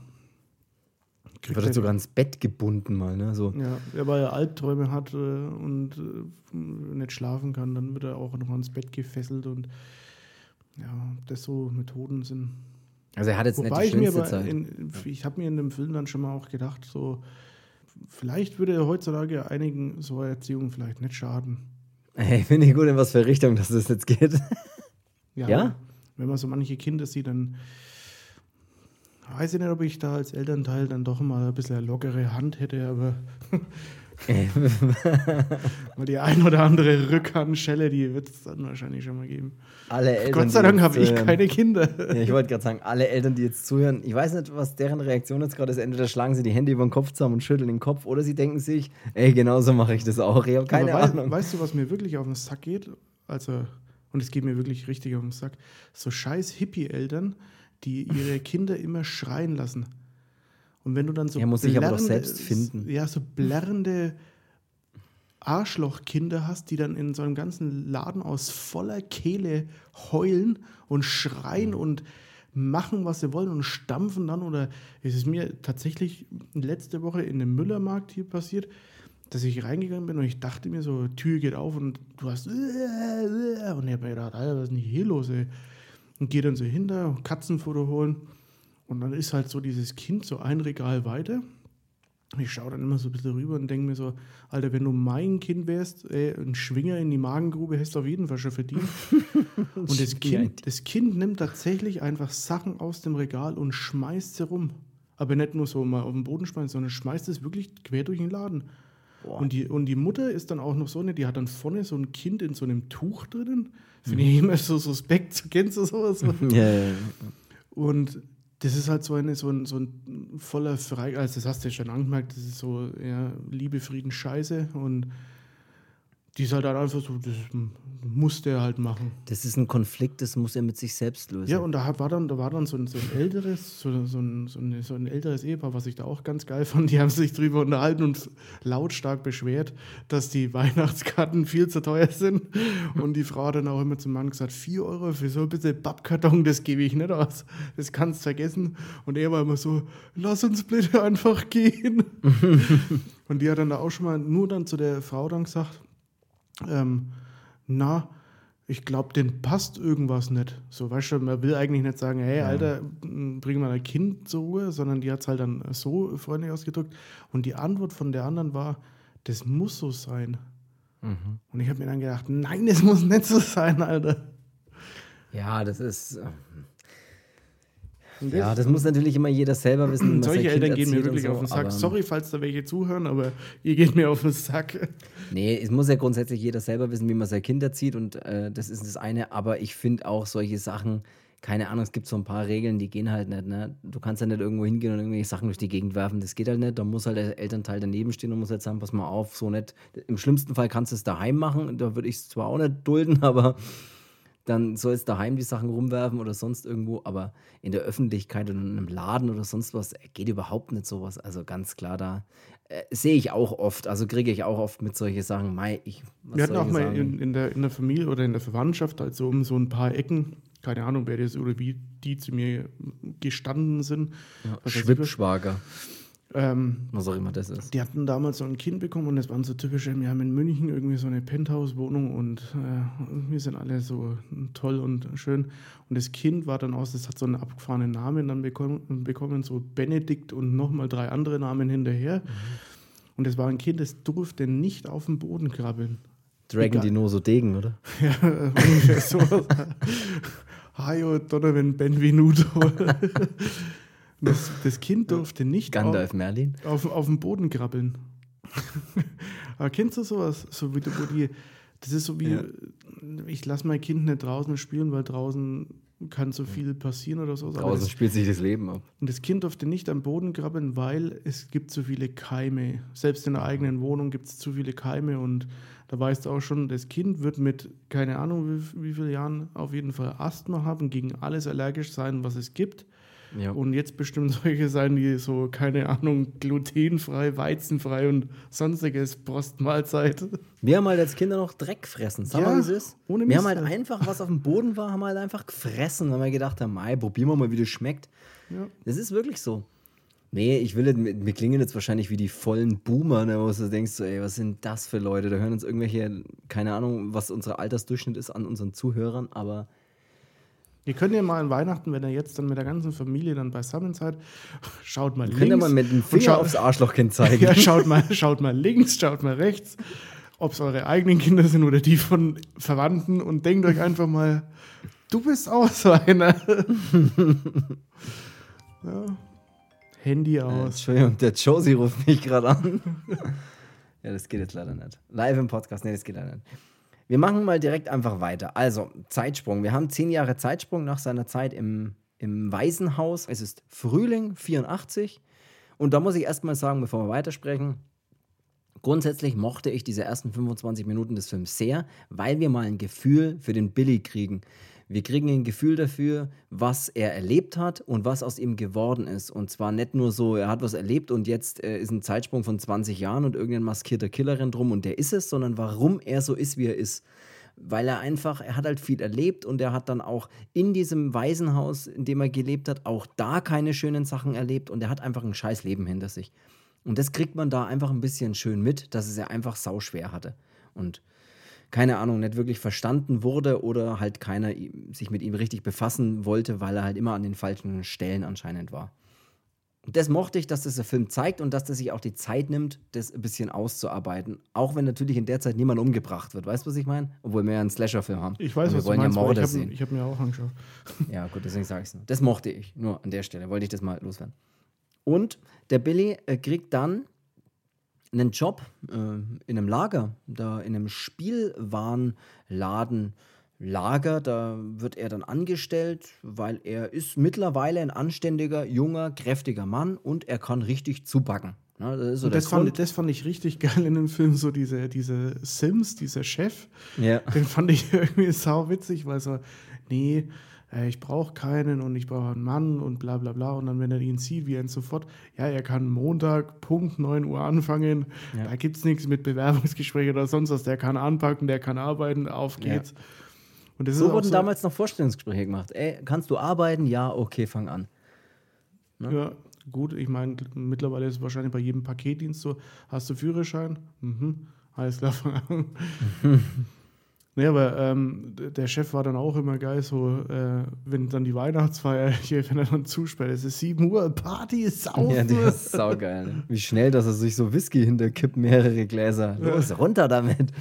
wird er- sogar ins Bett gebunden mal, ne? So. ja, ja, weil er Albträume hat äh, und äh, nicht schlafen kann, dann wird er auch noch ans Bett gefesselt und ja, das so Methoden sind. Also er hat jetzt Wobei nicht ich die schönste Zeit. in, ich habe mir in dem Film dann schon mal auch gedacht, so vielleicht würde heutzutage einigen so eine Erziehung vielleicht nicht schaden. Hey, finde ich gut, in was für Richtung das das jetzt geht. Ja? Wenn man so manche Kinder sieht, dann weiß ich nicht, ob ich da als Elternteil dann doch mal ein bisschen eine lockere Hand hätte, aber mal die ein oder andere Rückhandschelle, die wird es dann wahrscheinlich schon mal geben. alle Eltern, Gott sei Dank habe ich keine Kinder. Ja, ich wollte gerade sagen, alle Eltern, die jetzt zuhören, ich weiß nicht, was deren Reaktion jetzt gerade ist. Entweder schlagen sie die Hände über den Kopf zusammen und schütteln den Kopf oder sie denken sich, ey, genauso mache ich das auch. Ich habe keine Aber Ahnung. Weißt du, was mir wirklich auf den Sack geht? Also, und es geht mir wirklich richtig auf den Sack. So scheiß Hippie-Eltern, die ihre Kinder immer schreien lassen. Und wenn du dann so Er muss sich aber doch selbst finden. Ja, so blärrende Arschlochkinder hast, die dann in so einem ganzen Laden aus voller Kehle heulen und schreien und machen, was sie wollen und stampfen dann. Oder es ist mir tatsächlich letzte Woche in dem Müllermarkt hier passiert, dass ich reingegangen bin und ich dachte mir so, Tür geht auf und du hast und ich habe mir gedacht, Alter, was ist denn hier los, ey? Und gehe dann so hinter, Katzenfoto holen und dann ist halt so dieses Kind so ein Regal weiter. Ich schaue dann immer so ein bisschen rüber und denke mir so, Alter, wenn du mein Kind wärst, ey, ein Schwinger in die Magengrube hättest du auf jeden Fall schon verdient. und das kind, das kind nimmt tatsächlich einfach Sachen aus dem Regal und schmeißt sie rum. Aber nicht nur so mal auf den Boden schmeißt, sondern schmeißt es wirklich quer durch den Laden. Boah. Und die, und die Mutter ist dann auch noch so eine, die hat dann vorne so ein Kind in so einem Tuch drinnen. Finde ich immer so suspekt. Kennst du sowas? Ja, ja, ja. Und das ist halt so, eine, so, ein, so ein voller Frei, also das hast du ja schon angemerkt, das ist so ja, Liebe, Frieden, Scheiße. Und Die ist halt dann einfach so, das muss der halt machen. Das ist ein Konflikt, das muss er mit sich selbst lösen. Ja, und da war dann, da war dann so ein, so ein älteres, so, so, ein, so, ein, so ein älteres Ehepaar, was ich da auch ganz geil fand. Die haben sich drüber unterhalten und lautstark beschwert, dass die Weihnachtskarten viel zu teuer sind. Und die Frau hat dann auch immer zum Mann gesagt: 4 Euro für so ein bisschen Pappkarton, das gebe ich nicht aus. Das kannst du vergessen. Und er war immer so: Lass uns bitte einfach gehen. und die hat dann da auch schon mal nur dann zu der Frau dann gesagt: ähm, Na, ich glaube, den passt irgendwas nicht. So, weißt du, man will eigentlich nicht sagen, hey, Alter, bring mal ein Kind zur Ruhe, sondern die hat es halt dann so freundlich ausgedrückt. Und die Antwort von der anderen war, das muss so sein. Und ich habe mir dann gedacht, nein, das muss nicht so sein, Alter. Ja, das ist. äh, Und Ja, das muss natürlich immer jeder selber wissen. Solche Eltern gehen mir wirklich so, auf den Sack. Sorry, falls da welche zuhören, aber ihr geht mir auf den Sack. Nee, es muss ja grundsätzlich jeder selber wissen, wie man sein Kind erzieht und äh, das ist das eine. Aber ich finde auch solche Sachen, keine Ahnung, es gibt so ein paar Regeln, die gehen halt nicht. Ne? Du kannst ja nicht irgendwo hingehen und irgendwelche Sachen durch die Gegend werfen. Das geht halt nicht. Da muss halt der Elternteil daneben stehen und muss halt sagen, pass mal auf, so nicht. Im schlimmsten Fall kannst du es daheim machen. Da würde ich es zwar auch nicht dulden, aber dann sollst daheim die Sachen rumwerfen oder sonst irgendwo, aber in der Öffentlichkeit oder in einem Laden oder sonst was äh, geht überhaupt nicht sowas. Also ganz klar, da äh, sehe ich auch oft, also kriege ich auch oft mit solche Sachen, Mai, ich. Wir hatten auch mal in, in, der, in der Familie oder in der Verwandtschaft, also um so ein paar Ecken, keine Ahnung, wer das oder wie die zu mir gestanden sind. ja, was. Schwippschwager, Ähm, was auch immer das ist. die hatten damals so ein Kind bekommen und das waren so typische, wir haben in München irgendwie so eine Penthouse-Wohnung und äh, wir sind alle so toll und schön. Und das Kind war dann aus, das hat so einen abgefahrenen Namen dann bekommen, bekommen so Benedikt und nochmal drei andere Namen hinterher. Und das war ein Kind, das durfte nicht auf den Boden krabbeln. Dragon. Dinoso Degen, oder? Ja, ungefähr so. Hayo Donovan Benvenuto. Das, das Kind durfte nicht auf, Gandalf Merlin. auf, auf den Boden krabbeln. Aber kennst du sowas? So wie, du- wo die, das ist so wie, Ja. ich lasse mein Kind nicht draußen spielen, weil draußen kann so viel passieren oder so. Draußen das, spielt sich das Leben ab. und das Kind durfte nicht am Boden krabbeln, weil es gibt zu viele Keime. Selbst in der eigenen Wohnung gibt es zu viele Keime und da weißt du auch schon, das Kind wird mit, keine Ahnung wie, wie vielen Jahren, auf jeden Fall Asthma haben, gegen alles allergisch sein, was es gibt. Ja. Und jetzt bestimmt solche sein, die so, keine Ahnung, glutenfrei, weizenfrei und sonstiges Postmahlzeit. Wir haben halt als Kinder noch Dreck fressen. Sag Ja, mal, wie es ist. ohne wir Mist, haben halt einfach, was auf dem Boden war, haben wir halt einfach gefressen, weil wir gedacht haben, Mai, probieren wir mal, wie das schmeckt. Ja. Das ist wirklich so. Nee, ich will nicht, wir klingen jetzt wahrscheinlich wie die vollen Boomer, ne, wo du denkst, so, ey, was sind das für Leute? Da hören uns irgendwelche, keine Ahnung, was unser Altersdurchschnitt ist an unseren Zuhörern, aber Ihr könnt ja mal an Weihnachten, wenn ihr jetzt dann mit der ganzen Familie dann beisammen seid, schaut mal könnt ihr links. mal mit dem Finger schaut- aufs Arschlochkind zeigen. Ja, schaut mal, schaut mal links, schaut mal rechts, ob es eure eigenen Kinder sind oder die von Verwandten und denkt euch einfach mal, du bist auch so einer. ja. Handy Äh, aus. Entschuldigung, der Josie ruft mich gerade an. ja, das geht jetzt leider nicht. Live im Podcast, nee, das geht leider nicht. Wir machen mal direkt einfach weiter. Also, Zeitsprung. Wir haben zehn Jahre Zeitsprung nach seiner Zeit im, im Waisenhaus. Es ist Frühling 84. Und da muss ich erstmal sagen, bevor wir weitersprechen, grundsätzlich mochte ich diese ersten 25 Minuten des Films sehr, weil wir mal ein Gefühl für den Billy kriegen. Wir kriegen ein Gefühl dafür, was er erlebt hat und was aus ihm geworden ist. Und zwar nicht nur so, er hat was erlebt und jetzt äh, ist ein Zeitsprung von 20 Jahren und irgendein maskierter Killer rennt rum und der ist es, sondern warum er so ist, wie er ist. Weil er einfach, er hat halt viel erlebt und er hat dann auch in diesem Waisenhaus, in dem er gelebt hat, auch da keine schönen Sachen erlebt und er hat einfach ein scheiß Leben hinter sich. Und das kriegt man da einfach ein bisschen schön mit, dass es er einfach sauschwer hatte. Und keine Ahnung, nicht wirklich verstanden wurde oder halt keiner sich mit ihm richtig befassen wollte, weil er halt immer an den falschen Stellen anscheinend war. Und das mochte ich, dass das der Film zeigt und dass der sich auch die Zeit nimmt, das ein bisschen auszuarbeiten. Auch wenn natürlich in der Zeit niemand umgebracht wird. Weißt du, was ich meine? Obwohl wir ja einen Slasher-Film haben. Ich weiß, wir was du wollen meinst, ja Morde ich habe sehen. ich hab mir auch angeschaut. Ja, gut, deswegen sage ich es. Das mochte ich. Nur an der Stelle wollte ich das mal loswerden. Und der Billy äh, kriegt dann einen Job äh, in einem Lager, da in einem Spielwarenladen. Lager, da wird er dann angestellt, weil er ist mittlerweile ein anständiger, junger, kräftiger Mann und er kann richtig zubacken. Ne? Das, so das fand, das fand ich richtig geil in dem Film, so diese, diese Sims, dieser Chef, Ja. den fand ich irgendwie sau witzig, weil so, nee, äh, ich brauche keinen und ich brauche einen Mann und bla bla bla. Und dann, wenn er ihn sieht, wie er ihn sofort, ja, er kann Montag, Punkt 9 Uhr anfangen, Ja. da gibt es nichts mit Bewerbungsgespräch oder sonst was, der kann anpacken, der kann arbeiten, auf Ja. geht's. Und das ist So auch wurden damals noch Vorstellungsgespräche gemacht. Ey, kannst du arbeiten? Ja, okay, fang an. Ja, gut, ich meine, mittlerweile ist es wahrscheinlich bei jedem Paketdienst so, hast du Führerschein? Mhm, alles klar, fang an. Nee, aber ähm, der Chef war dann auch immer geil, so, äh, wenn dann die Weihnachtsfeier hier, wenn er dann zusperrt, es ist 7 Uhr, Party ist saufen. Ja, der ist saugeil. Ne? Wie schnell, dass er sich so Whisky hinterkippt, mehrere Gläser. Los, runter damit.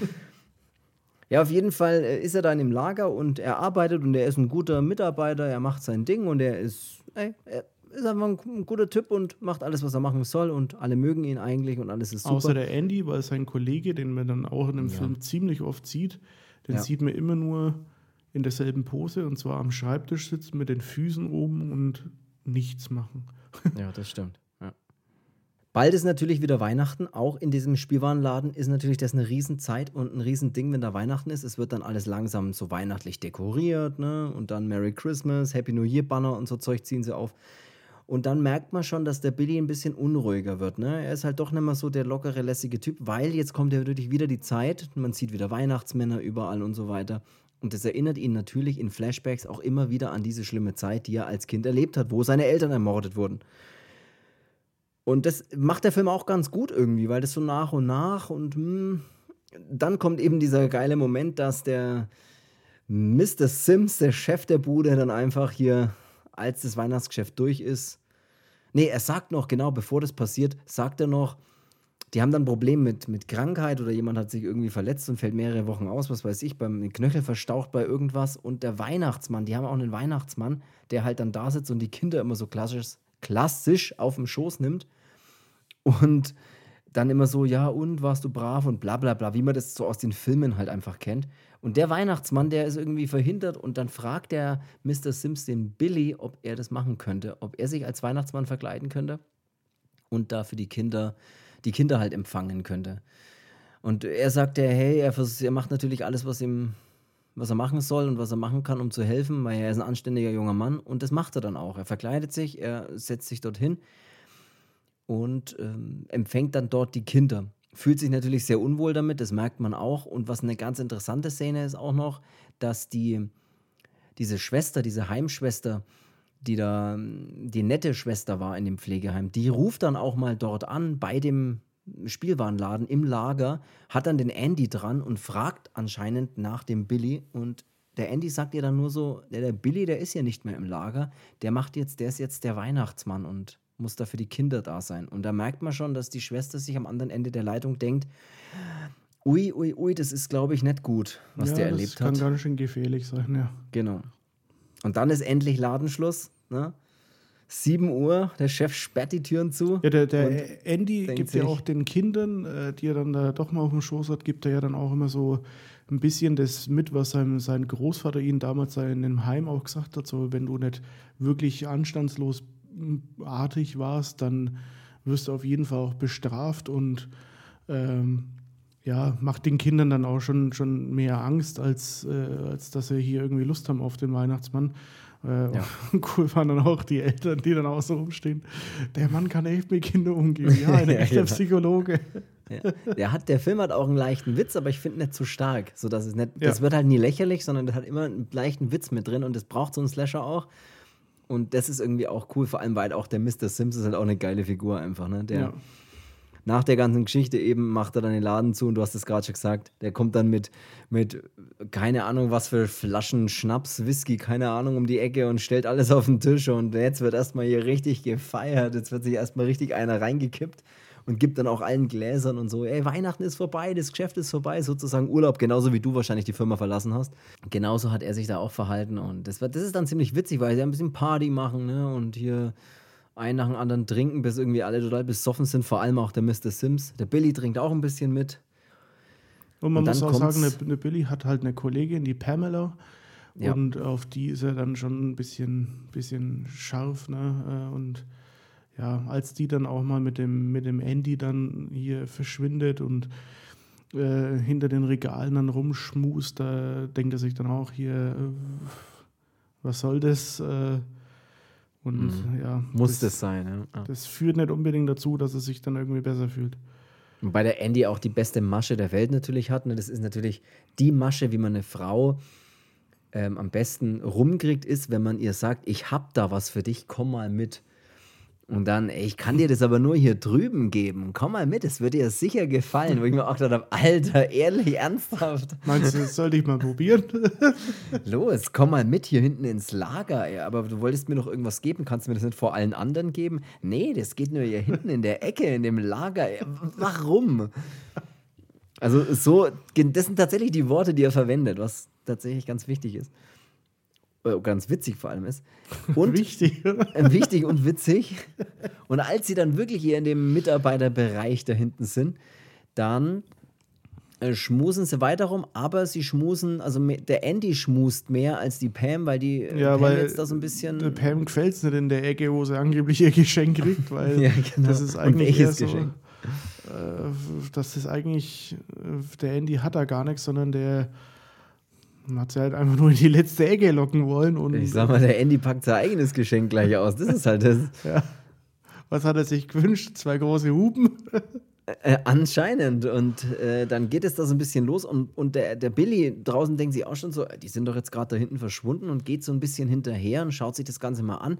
Ja, auf jeden Fall äh, ist er dann im Lager und er arbeitet und er ist ein guter Mitarbeiter, er macht sein Ding und er ist, ey, er ist einfach ein, ein guter Typ und macht alles, was er machen soll und alle mögen ihn eigentlich und alles ist super. Außer der Andy, weil sein Kollege, den man dann auch in dem Ja. Film ziemlich oft sieht, den Ja. sieht man immer nur in derselben Pose und zwar am Schreibtisch sitzen mit den Füßen oben und nichts machen. Ja, das stimmt. Ja. Bald ist natürlich wieder Weihnachten. Auch in diesem Spielwarenladen ist natürlich das eine Riesenzeit und ein Riesending, wenn da Weihnachten ist. Es wird dann alles langsam so weihnachtlich dekoriert, ne? Und dann Merry Christmas, Happy New Year Banner und so Zeug ziehen sie auf. Und dann merkt man schon, dass der Billy ein bisschen unruhiger wird. Ne? Er ist halt doch nicht mehr so der lockere, lässige Typ, weil jetzt kommt ja wirklich wieder die Zeit. Man sieht wieder Weihnachtsmänner überall und so weiter. Und das erinnert ihn natürlich in Flashbacks auch immer wieder an diese schlimme Zeit, die er als Kind erlebt hat, wo seine Eltern ermordet wurden. Und das macht der Film auch ganz gut irgendwie, weil das so nach und nach und hm, dann kommt eben dieser geile Moment, dass der Mr. Sims, der Chef der Bude, dann einfach hier, als das Weihnachtsgeschäft durch ist, nee, er sagt noch, genau bevor das passiert, sagt er noch, die haben dann ein Problem mit, mit Krankheit oder jemand hat sich irgendwie verletzt und fällt mehrere Wochen aus, was weiß ich, beim Knöchel verstaucht bei irgendwas. Und der Weihnachtsmann, die haben auch einen Weihnachtsmann, der halt dann da sitzt und die Kinder immer so klassisch, klassisch auf dem Schoß nimmt. Und dann immer so, ja, und warst du brav und bla bla bla, wie man das so aus den Filmen halt einfach kennt. Und der Weihnachtsmann, der ist irgendwie verhindert und dann fragt der Mr. Sims den Billy, ob er das machen könnte, ob er sich als Weihnachtsmann verkleiden könnte und dafür die Kinder, die Kinder halt empfangen könnte. Und er sagt ja, hey, er, er macht natürlich alles, was ihm, was er machen soll und was er machen kann, um zu helfen, weil er ist ein anständiger junger Mann und das macht er dann auch. Er verkleidet sich, er setzt sich dorthin und ähm, empfängt dann dort die Kinder. Fühlt sich natürlich sehr unwohl damit, das merkt man auch. Und was eine ganz interessante Szene ist auch noch, dass die, diese Schwester, diese Heimschwester, die da die nette Schwester war in dem Pflegeheim, die ruft dann auch mal dort an bei dem Spielwarenladen im Lager, hat dann den Andy dran und fragt anscheinend nach dem Billy und der Andy sagt ihr dann nur so, der, der Billy, der ist ja nicht mehr im Lager, der macht jetzt, der ist jetzt der Weihnachtsmann und muss da für die Kinder da sein. Und da merkt man schon, dass die Schwester sich am anderen Ende der Leitung denkt, ui, ui, ui, das ist, glaube ich, nicht gut, was ja, der das erlebt kann hat. ganz schön gefährlich sein, ja. Genau. Und dann ist endlich Ladenschluss. Ne? 7 Uhr, der Chef sperrt die Türen zu. Ja, der, der Andy gibt ja auch den Kindern, äh, die er dann da doch mal auf dem Schoß hat, gibt er ja dann auch immer so ein bisschen das mit, was sein, sein Großvater ihnen damals in dem Heim auch gesagt hat. So, wenn du nicht wirklich anstandslos m, artig warst, dann wirst du auf jeden Fall auch bestraft und ähm, ja, macht den Kindern dann auch schon, schon mehr Angst, als, äh, als dass sie hier irgendwie Lust haben auf den Weihnachtsmann. Äh, Ja. cool waren dann auch die Eltern, die dann auch so rumstehen. Der Mann kann echt mit Kindern umgehen. Ja, ein Ja, echter genau. Psychologe. Ja. Der, hat, der Film hat auch einen leichten Witz, aber ich finde nicht zu stark. So, dass es nicht. Das wird halt nie lächerlich, sondern das hat immer einen leichten Witz mit drin und das braucht so ein Slasher auch. Und das ist irgendwie auch cool, vor allem weil auch der Mr. Sims ist halt auch eine geile Figur einfach. Ne? Der, Ja. nach der ganzen Geschichte eben macht er dann den Laden zu und du hast es gerade schon gesagt, der kommt dann mit, mit keine Ahnung was für Flaschen Schnaps, Whisky, keine Ahnung um die Ecke und stellt alles auf den Tisch und jetzt wird erstmal hier richtig gefeiert, jetzt wird sich erstmal richtig einer reingekippt und gibt dann auch allen Gläsern und so, ey, Weihnachten ist vorbei, das Geschäft ist vorbei, sozusagen Urlaub, genauso wie du wahrscheinlich die Firma verlassen hast. Genauso hat er sich da auch verhalten und das, wird, das ist dann ziemlich witzig, weil sie ein bisschen Party machen ne? und hier einen nach dem anderen trinken, bis irgendwie alle total besoffen sind, vor allem auch der Mr. Sims. Der Billy trinkt auch ein bisschen mit. Und man Und muss auch sagen, eine, eine Billy hat halt eine Kollegin, die Pamela. Ja. Und auf die ist er dann schon ein bisschen, bisschen scharf. Ne? Äh, Und ja, als die dann auch mal mit dem, mit dem Andy dann hier verschwindet und äh, hinter den Regalen dann rumschmust, da denkt er sich dann auch hier, äh, was soll das? Äh, und Mhm. ja, Muss das, sein, ja. ja. das führt nicht unbedingt dazu, dass er sich dann irgendwie besser fühlt. Wobei der Andy auch die beste Masche der Welt natürlich hat. Ne? Das ist natürlich die Masche, wie man eine Frau ähm, am besten rumkriegt, ist, wenn man ihr sagt, ich hab da was für dich, komm mal mit. Und dann, ey, ich kann dir das aber nur hier drüben geben. Komm mal mit, es wird dir sicher gefallen. Wo ich mir auch gedacht habe, Alter, ehrlich, ernsthaft. Meinst du, das sollte ich mal probieren? Los, komm mal mit hier hinten ins Lager. Ey. Aber du wolltest mir noch irgendwas geben. Kannst du mir das nicht vor allen anderen geben? Nee, das geht nur hier hinten in der Ecke, in dem Lager. Ey. Warum? Also so, das sind tatsächlich die Worte, die er verwendet, was tatsächlich ganz wichtig ist. Äh, Ganz witzig vor allem ist. Und Wichtig, äh, wichtig und witzig. Und als sie dann wirklich hier in dem Mitarbeiterbereich da hinten sind, dann äh, schmusen sie weiter rum, aber sie schmusen, also der Andy schmust mehr als die Pam, weil die äh, Ja, Pam weil jetzt da so ein bisschen. Der Pam gefällt es nicht in der Ecke, wo sie angeblich ihr Geschenk kriegt, weil Ja, genau. das ist Und eigentlich eher so, Geschenk? äh, das ist eigentlich, der Andy hat da gar nichts, sondern der hat sie halt einfach nur in die letzte Ecke locken wollen und ich sag mal, der Andy packt sein eigenes Geschenk gleich aus. Das ist halt das. ja, was hat er sich gewünscht? Zwei große Hupen? Äh, anscheinend. Und äh, dann geht es da so ein bisschen los. Und, und der, der Billy draußen denkt sich auch schon so, die sind doch jetzt gerade da hinten verschwunden und geht so ein bisschen hinterher und schaut sich das Ganze mal an.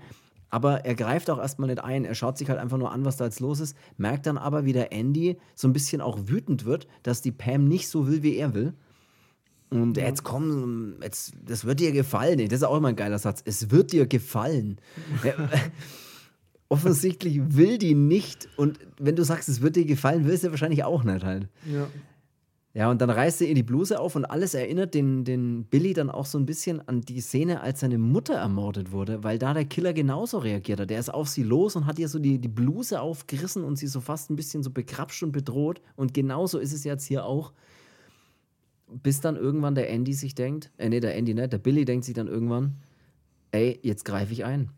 Aber er greift auch erstmal nicht ein. Er schaut sich halt einfach nur an, was da jetzt los ist. Merkt dann aber, wie der Andy so ein bisschen auch wütend wird, dass die Pam nicht so will, wie er will. Und jetzt komm, jetzt, das wird dir gefallen. Das ist auch immer ein geiler Satz. Es wird dir gefallen. Ja, offensichtlich will die nicht. Und wenn du sagst, es wird dir gefallen, willst du wahrscheinlich auch nicht halt. Ja. Ja, und dann reißt er ihr die Bluse auf und alles erinnert den, den Billy dann auch so ein bisschen an die Szene, als seine Mutter ermordet wurde, weil da der Killer genauso reagiert hat. Der ist auf sie los und hat ihr so die, die Bluse aufgerissen und sie so fast ein bisschen so bekrapscht und bedroht. Und genauso ist es jetzt hier auch. Bis dann irgendwann der Andy sich denkt, äh, nee, der Andy nicht, der Billy denkt sich dann irgendwann, ey, jetzt greife ich ein.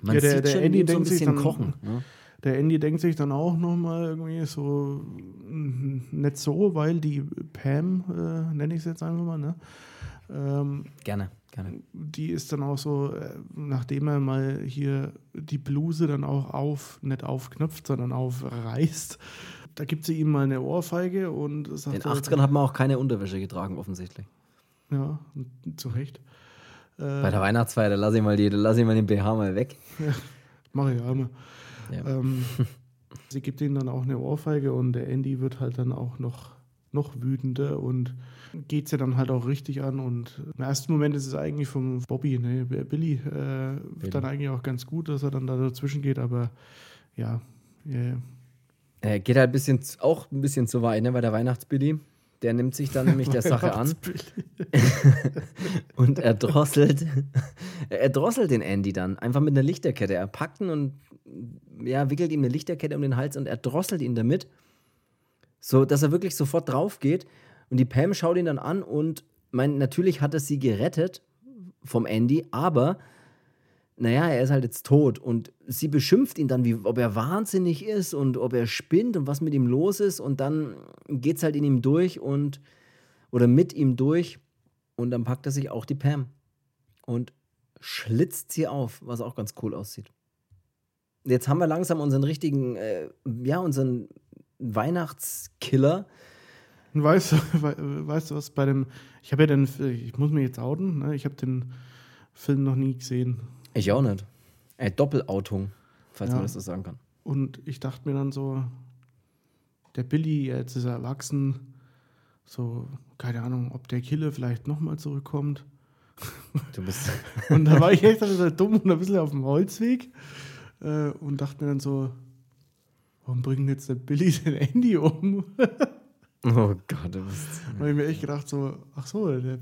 Man Ja, der- sieht der schon Andy so ein bisschen dann- kochen. Ne? Der Andy denkt sich dann auch nochmal irgendwie so, mm, nicht so, weil die Pam, äh, nenne ich es jetzt einfach mal, ne? Ähm, Gerne, gerne. die ist dann auch so, äh, nachdem er mal hier die Bluse dann auch auf, nicht aufknöpft, sondern aufreißt, da gibt sie ihm mal eine Ohrfeige und sagt In den halt, 80ern hat man auch keine Unterwäsche getragen, offensichtlich. Ja, zu Recht. Äh, Bei der Weihnachtsfeier, da lasse ich, mal die- da lass ich mal den BH mal weg. Mache ich auch immer. Ja. Ähm, sie gibt ihm dann auch eine Ohrfeige und der Andy wird halt dann auch noch, noch wütender und geht sie dann halt auch richtig an. Und im ersten Moment ist es eigentlich vom Bobby, ne, Billy, äh, dann eigentlich auch ganz gut, dass er dann da dazwischen geht, aber ja, ja, Er geht halt ein bisschen, auch ein bisschen zu weit, ne, bei der Weihnachtsbilly. Der nimmt sich dann nämlich der Sache an und er drosselt, er drosselt den Andy dann einfach mit einer Lichterkette. Er packt ihn und ja, wickelt ihm eine Lichterkette um den Hals und er drosselt ihn damit, so dass er wirklich sofort drauf geht. Und die Pam schaut ihn dann an und mein, natürlich hat er sie gerettet vom Andy, aber naja, er ist halt jetzt tot und sie beschimpft ihn dann, wie, ob er wahnsinnig ist und ob er spinnt und was mit ihm los ist und dann geht es halt in ihm durch und oder mit ihm durch und dann packt er sich auch die Pam und schlitzt sie auf, was auch ganz cool aussieht. Jetzt haben wir langsam unseren richtigen, äh, ja, unseren Weihnachtskiller. Weißt du, we- weißt du was bei dem, ich habe ja den, ich muss mich jetzt outen, ne, ich habe den Film noch nie gesehen. Ich auch nicht. Äh, Doppelautung, falls Ja. man das so sagen kann. Und ich dachte mir dann so, der Billy, jetzt ist er erwachsen, so, keine Ahnung, ob der Killer vielleicht nochmal zurückkommt. Du bist. Und da war ich echt ein bisschen dumm und ein bisschen auf dem Holzweg äh, und dachte mir dann so, warum bringt jetzt der Billy den Andy um? Oh Gott, du bist. Da habe ich mir echt gedacht so, ach so, der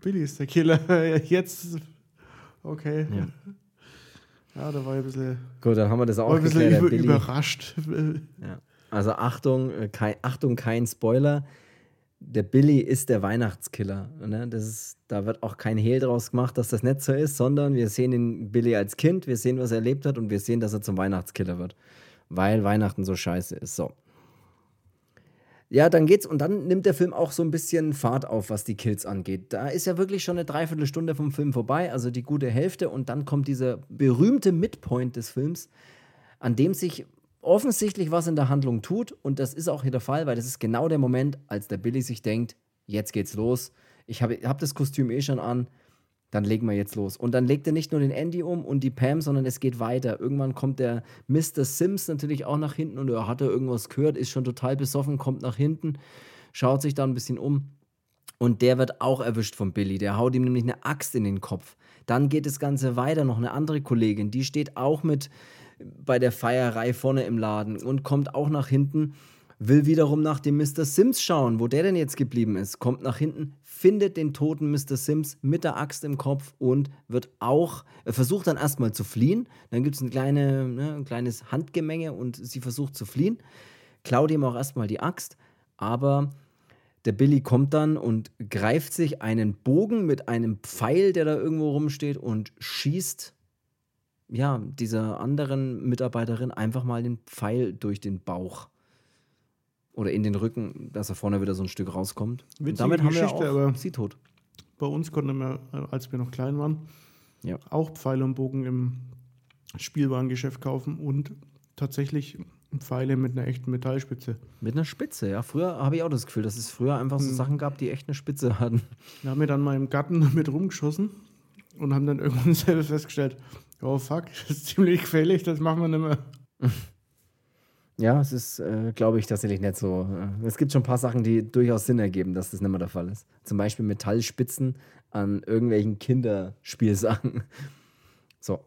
Billy ist der Killer. Jetzt, okay. Ja. Ja, da war ich ein bisschen, Gut, dann haben wir das auch war ein bisschen geklärt. über, überrascht. Ja. Also Achtung, äh, kein, Achtung, kein Spoiler. der Billy ist der Weihnachtskiller. Ne? Das ist, da wird auch kein Hehl draus gemacht, dass das nicht so ist, sondern wir sehen den Billy als Kind, wir sehen, was er erlebt hat und wir sehen, dass er zum Weihnachtskiller wird. Weil Weihnachten so scheiße ist. So. Ja, dann geht's und dann nimmt der Film auch so ein bisschen Fahrt auf, was die Kills angeht. Da ist ja wirklich schon eine Dreiviertelstunde vom Film vorbei, also die gute Hälfte, und dann kommt dieser berühmte Midpoint des Films, an dem sich offensichtlich was in der Handlung tut. Und das ist auch hier der Fall, weil das ist genau der Moment, als der Billy sich denkt, jetzt geht's los. Ich habe hab das Kostüm eh schon an, dann legen wir jetzt los. Und dann legt er nicht nur den Andy um und die Pam, sondern es geht weiter. Irgendwann kommt der Mr. Sims natürlich auch nach hinten und er hat er irgendwas gehört, ist schon total besoffen, kommt nach hinten, schaut sich da ein bisschen um. Und der wird auch erwischt von Billy. Der haut ihm nämlich eine Axt in den Kopf. Dann geht das Ganze weiter. Noch eine andere Kollegin, die steht auch mit bei der Feierei vorne im Laden und kommt auch nach hinten, will wiederum nach dem Mr. Sims schauen, wo der denn jetzt geblieben ist, kommt nach hinten, findet den toten Mr. Sims mit der Axt im Kopf und wird auch, er versucht dann erstmal zu fliehen, dann gibt es ein, kleine, ne, ein kleines Handgemenge und sie versucht zu fliehen, klaut ihm auch erstmal die Axt, aber der Billy kommt dann und greift sich einen Bogen mit einem Pfeil, der da irgendwo rumsteht und schießt ja, dieser anderen Mitarbeiterin einfach mal den Pfeil durch den Bauch oder in den Rücken, dass er vorne wieder so ein Stück rauskommt. Witzige und damit haben wir auch sie tot. Bei uns konnten wir, äh, als wir noch klein waren, Ja. auch Pfeile und Bogen im Spielwarengeschäft kaufen und tatsächlich Pfeile mit einer echten Metallspitze. Mit einer Spitze, ja. Früher habe ich auch das Gefühl, dass es früher einfach so Hm. Sachen gab, die echt eine Spitze hatten. Wir haben wir dann mal im Garten damit rumgeschossen und haben dann irgendwann selber festgestellt, oh fuck, das ist ziemlich gefährlich, das machen wir nicht mehr. Ja, es ist, äh, glaube ich, tatsächlich nicht so. Äh, Es gibt schon ein paar Sachen, die durchaus Sinn ergeben, dass das nicht mehr der Fall ist. Zum Beispiel Metallspitzen an irgendwelchen Kinderspielsachen. So.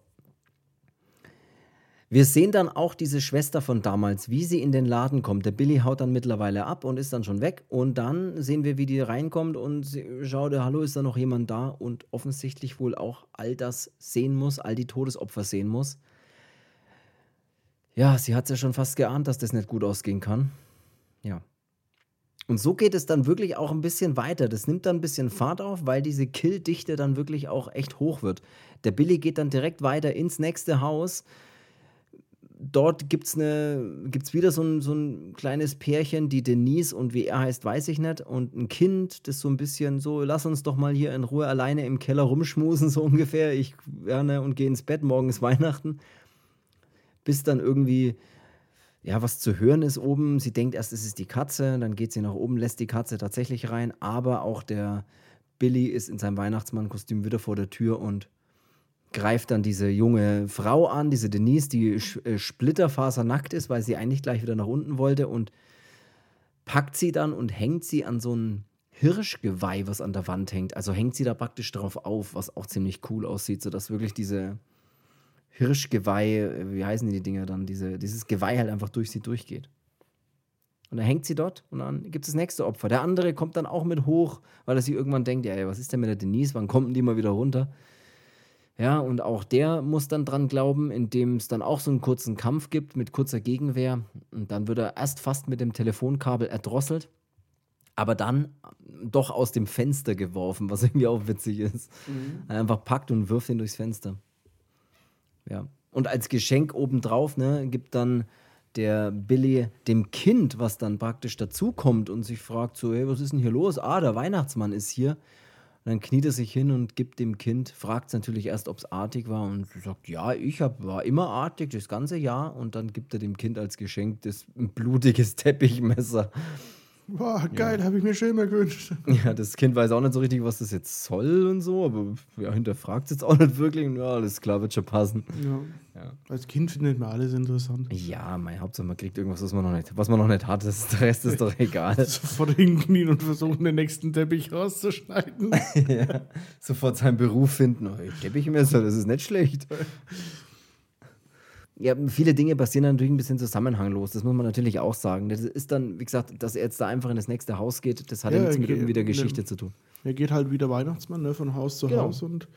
Wir sehen dann auch diese Schwester von damals, wie sie in den Laden kommt. Der Billy haut dann mittlerweile ab und ist dann schon weg. Und dann sehen wir, wie die reinkommt und schaut, hallo, ist da noch jemand da? Und offensichtlich wohl auch all das sehen muss, all die Todesopfer sehen muss. Ja, sie hat es ja schon fast geahnt, dass das nicht gut ausgehen kann. Ja. Und so geht es dann wirklich auch ein bisschen weiter. Das nimmt dann ein bisschen Fahrt auf, weil diese Killdichte dann wirklich auch echt hoch wird. Der Billy geht dann direkt weiter ins nächste Haus. Dort gibt es gibt's wieder so ein, so ein kleines Pärchen, die Denise und wie er heißt, weiß ich nicht. Und ein Kind, das so ein bisschen so, lass uns doch mal hier in Ruhe alleine im Keller rumschmusen, so ungefähr. Ich ja, ne, und gehe ins Bett, morgen ist Weihnachten bis dann irgendwie ja, was zu hören ist oben. Sie denkt erst, es ist die Katze, dann geht sie nach oben, lässt die Katze tatsächlich rein, aber auch der Billy ist in seinem Weihnachtsmannkostüm wieder vor der Tür und greift dann diese junge Frau an, diese Denise, die äh, splitterfasernackt ist, weil sie eigentlich gleich wieder nach unten wollte und packt sie dann und hängt sie an so ein Hirschgeweih, was an der Wand hängt. Also hängt sie da praktisch drauf auf, was auch ziemlich cool aussieht, sodass wirklich diese Hirschgeweih, äh, wie heißen die Dinger dann, diese, dieses Geweih halt einfach durch sie durchgeht. Und dann hängt sie dort und dann gibt es das nächste Opfer. Der andere kommt dann auch mit hoch, weil er sich irgendwann denkt, ja, was ist denn mit der Denise, wann kommt denn die mal wieder runter? Ja, und auch der muss dann dran glauben, indem es dann auch so einen kurzen Kampf gibt mit kurzer Gegenwehr. Und dann wird er erst fast mit dem Telefonkabel erdrosselt, aber dann doch aus dem Fenster geworfen, was irgendwie auch witzig ist. Er einfach packt und wirft ihn durchs Fenster. Ja. Und als Geschenk obendrauf, ne, gibt dann der Billy dem Kind, was dann praktisch dazukommt und sich fragt so, hey, was ist denn hier los? Ah, der Weihnachtsmann ist hier. Und dann kniet er sich hin und gibt dem Kind, fragt es natürlich erst, ob es artig war und sagt, ja, ich hab, war immer artig das ganze Jahr. Und dann gibt er dem Kind als Geschenk das ein blutiges Teppichmesser. Boah, geil, habe ich mir schon immer gewünscht. Ja, das Kind weiß auch nicht so richtig, was das jetzt soll und so, aber ja, hinterfragt es jetzt auch nicht wirklich. Ja, alles klar, wird schon passen. Ja. Ja. Als Kind findet man alles interessant. Ja, mein Hauptsache, man kriegt irgendwas, was man noch nicht, was man noch nicht hat. Das, der Rest ist doch egal. Sofort hinknien und versuchen, den nächsten Teppich rauszuschneiden. ja. Sofort seinen Beruf finden. Oh, Teppichmesser, das ist nicht schlecht. Ja, viele Dinge passieren natürlich ein bisschen zusammenhanglos. Das muss man natürlich auch sagen. Das ist dann, wie gesagt, dass er jetzt da einfach in das nächste Haus geht, das hat ja, Ja, nichts mit ge- irgendwie der ne- Geschichte zu tun. Er geht halt wie der Weihnachtsmann, ne, von Haus zu Genau. Haus und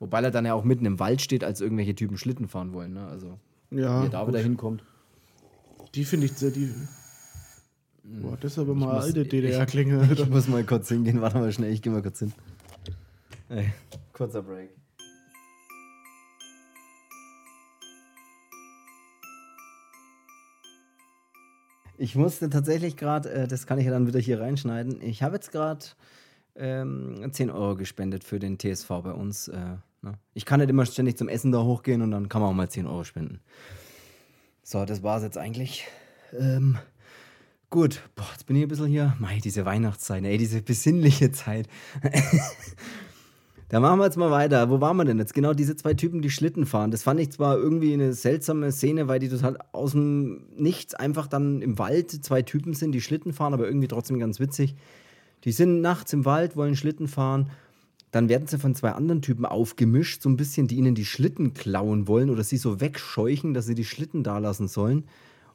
Wobei er dann ja auch mitten im Wald steht, als irgendwelche Typen Schlitten fahren wollen. Ne? Also, ja, wie er da gut. wieder hinkommt. die finde ich sehr, die, Boah, das ist aber mal muss- alte ich- DDR-Klinge. Ich muss mal kurz hingehen. Warte mal schnell, ich gehe mal kurz hin. Ey, kurzer Break. Ich musste tatsächlich gerade, äh, das kann ich ja dann wieder hier reinschneiden. Ich habe jetzt gerade ähm, 10 Euro gespendet für den TSV bei uns. Äh, ne? Ich kann nicht immer ständig zum Essen da hochgehen und dann kann man auch mal 10 Euro spenden. So, das war es jetzt eigentlich. Ähm, Gut, boah, jetzt bin ich ein bisschen hier. Mei, diese Weihnachtszeit, ey, diese besinnliche Zeit. da machen wir jetzt mal weiter. Wo waren wir denn jetzt? Genau diese zwei Typen, die Schlitten fahren. Das fand ich zwar irgendwie eine seltsame Szene, weil die total aus dem Nichts einfach dann im Wald zwei Typen sind, die Schlitten fahren, aber irgendwie trotzdem ganz witzig. Die sind nachts im Wald, wollen Schlitten fahren. Dann werden sie von zwei anderen Typen aufgemischt, so ein bisschen, die ihnen die Schlitten klauen wollen oder sie so wegscheuchen, dass sie die Schlitten da lassen sollen.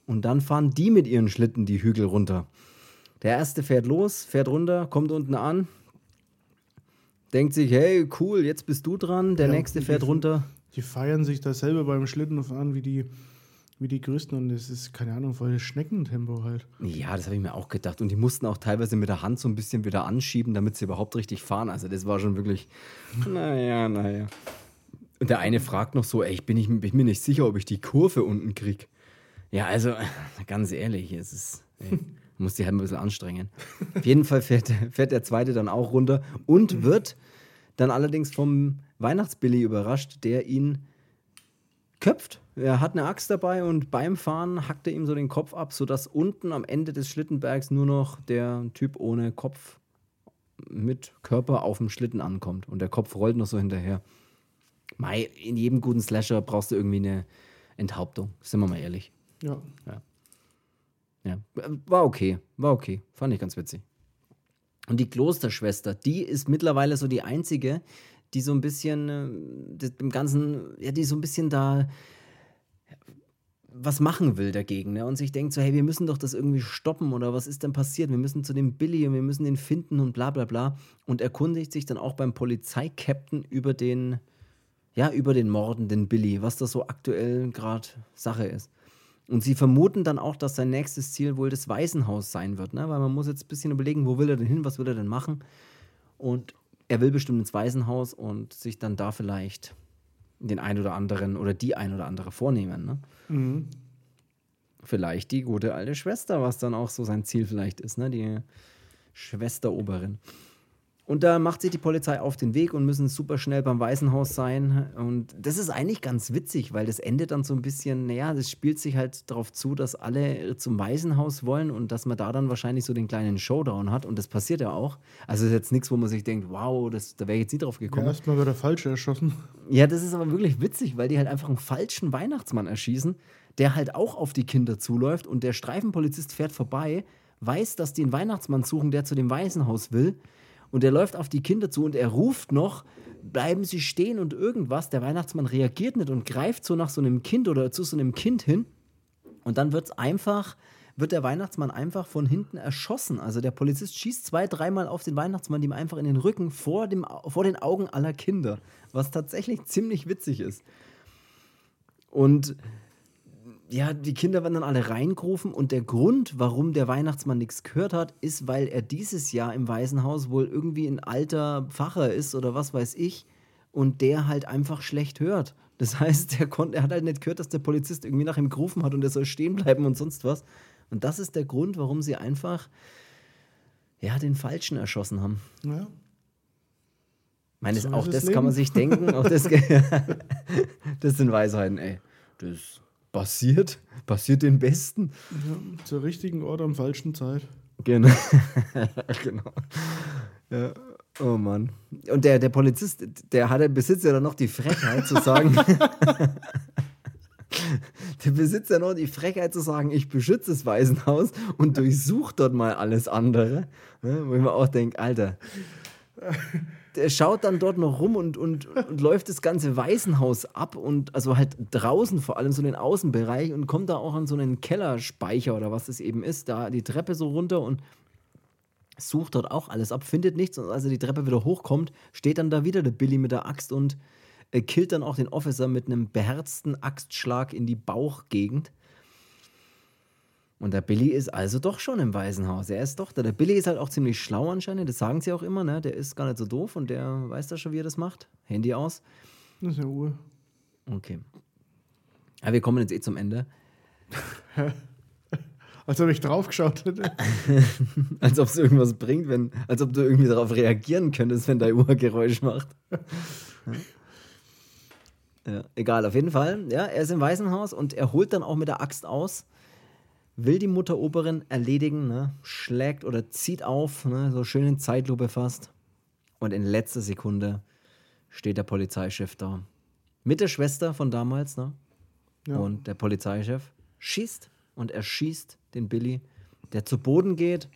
Und dann fahren die mit ihren Schlitten die Hügel runter. Der erste fährt los, fährt runter, kommt unten an, denkt sich, hey, cool, jetzt bist du dran. Der Ja, nächste die- fährt runter. Die feiern sich da selber beim Schlittenfahren wie die, wie die Größten und das ist, keine Ahnung, voll Schneckentempo halt. Ja, das habe ich mir auch gedacht. Und die mussten auch teilweise mit der Hand so ein bisschen wieder anschieben, damit sie überhaupt richtig fahren. Also das war schon wirklich, naja, naja. Und der eine fragt noch so, ey, ich bin, nicht, bin mir nicht sicher, ob ich die Kurve unten krieg. Ja, also ganz ehrlich, es ist, ey, muss die halt ein bisschen anstrengen. Auf jeden Fall fährt, fährt der zweite dann auch runter und wird dann allerdings vom Weihnachtsbilly überrascht, der ihn köpft. Er hat eine Axt dabei und beim Fahren hackt er ihm so den Kopf ab, sodass unten am Ende des Schlittenbergs nur noch der Typ ohne Kopf mit Körper auf dem Schlitten ankommt. Und der Kopf rollt noch so hinterher. Mei, in jedem guten Slasher brauchst du irgendwie eine Enthauptung, sind wir mal ehrlich. Ja. Ja, war okay, war okay, fand ich ganz witzig. Und die Klosterschwester, die ist mittlerweile so die einzige, die so ein bisschen äh, dem Ganzen, ja, die so ein bisschen da was machen will dagegen, ne? Und sich denkt so, hey, wir müssen doch das irgendwie stoppen oder was ist denn passiert? Wir müssen zu dem Billy und wir müssen den finden und bla bla bla. Und erkundigt sich dann auch beim Polizeikapitän über den, ja, über den mordenden Billy, was das so aktuell gerade Sache ist. Und sie vermuten dann auch, dass sein nächstes Ziel wohl das Waisenhaus sein wird, ne? weil man muss jetzt ein bisschen überlegen, wo will er denn hin, was will er denn machen. Und er will bestimmt ins Waisenhaus und sich dann da vielleicht den ein oder anderen oder die ein oder andere vornehmen. Ne? Mhm. Vielleicht die gute alte Schwester, was dann auch so sein Ziel vielleicht ist, ne? die Schwesteroberin. Und da macht sich die Polizei auf den Weg und müssen super schnell beim Waisenhaus sein. Und das ist eigentlich ganz witzig, weil das endet dann so ein bisschen, naja, das spielt sich halt darauf zu, dass alle zum Waisenhaus wollen und dass man da dann wahrscheinlich so den kleinen Showdown hat. Und das passiert ja auch. Also ist jetzt nichts, wo man sich denkt, wow, das, da wäre ich jetzt nie drauf Ja, gekommen. erstmal wird der Falsche erschossen. Ja, das ist aber wirklich witzig, weil die halt einfach einen falschen Weihnachtsmann erschießen, der halt auch auf die Kinder zuläuft und der Streifenpolizist fährt vorbei, weiß, dass die einen Weihnachtsmann suchen, der zu dem Waisenhaus will und der läuft auf die Kinder zu und er ruft noch, bleiben Sie stehen und irgendwas. Der Weihnachtsmann reagiert nicht und greift so nach so einem Kind oder zu so einem Kind hin und dann wird's einfach, wird der Weihnachtsmann einfach von hinten erschossen. Also der Polizist schießt zwei, dreimal auf den Weihnachtsmann, ihm einfach in den Rücken vor, dem, vor den Augen aller Kinder. Was tatsächlich ziemlich witzig ist. Und ja, die Kinder werden dann alle reingerufen und der Grund, warum der Weihnachtsmann nichts gehört hat, ist, weil er dieses Jahr im Waisenhaus wohl irgendwie ein alter Pfarrer ist oder was weiß ich und der halt einfach schlecht hört. Das heißt, er, konnt, er hat halt nicht gehört, dass der Polizist irgendwie nach ihm gerufen hat und er soll stehen bleiben und sonst was. Und das ist der Grund, warum sie einfach ja, den Falschen erschossen haben. Ja. Meine, So auch das das kann man Leben. sich denken. Auch das, das sind Weisheiten, ey. Das passiert, passiert den Besten. ja. Zur richtigen Ort am falschen Zeit. Genau. genau. Ja. Oh Mann. Und der, der Polizist, der hatte, besitzt ja dann noch die Frechheit zu sagen, der besitzt ja noch die Frechheit zu sagen, ich beschütze das Waisenhaus und durchsuche dort mal alles andere. Ne? Wo ich mir auch denke, Alter, der schaut dann dort noch rum und, und, und läuft das ganze Waisenhaus ab und also halt draußen vor allem so den Außenbereich und kommt da auch an so einen Kellerspeicher oder was das eben ist, da die Treppe so runter und sucht dort auch alles ab, findet nichts und als er die Treppe wieder hochkommt, steht dann da wieder der Billy mit der Axt und äh, killt dann auch den Officer mit einem beherzten Axtschlag in die Bauchgegend. Und der Billy ist also doch schon im Waisenhaus. Er ist doch da. Der Billy ist halt auch ziemlich schlau anscheinend. Das sagen sie auch immer, ne? Der ist gar nicht so doof und der weiß da schon, wie er das macht. Handy aus. Das ist ja Uhr. Okay. Ja, wir kommen jetzt eh zum Ende. Als ob ich draufgeschaut hätte. als ob es irgendwas bringt, wenn, als ob du irgendwie darauf reagieren könntest, wenn dein Uhr Geräusch macht. ja, egal, auf jeden Fall. Ja, er ist im Waisenhaus und er holt dann auch mit der Axt aus, will die Mutteroberin erledigen, ne? schlägt oder zieht auf, ne? so schön in Zeitlupe fast. Und in letzter Sekunde steht der Polizeichef da. Mit der Schwester von damals, ne? Ja. Und der Polizeichef schießt und er schießt den Billy, der zu Boden geht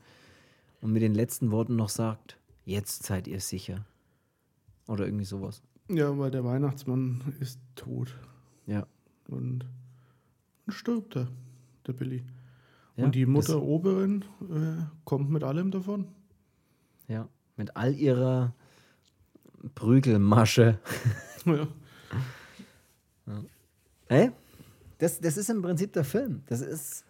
und mit den letzten Worten noch sagt: Jetzt seid ihr sicher. Oder irgendwie sowas. Ja, weil der Weihnachtsmann ist tot. Ja. Und, und stirbt er, der Billy. Ja und die Mutter Oberin äh, kommt mit allem davon. Ja. Mit all ihrer Prügelmasche. Ja. Ey, das, das ist im Prinzip der Film. Das ist.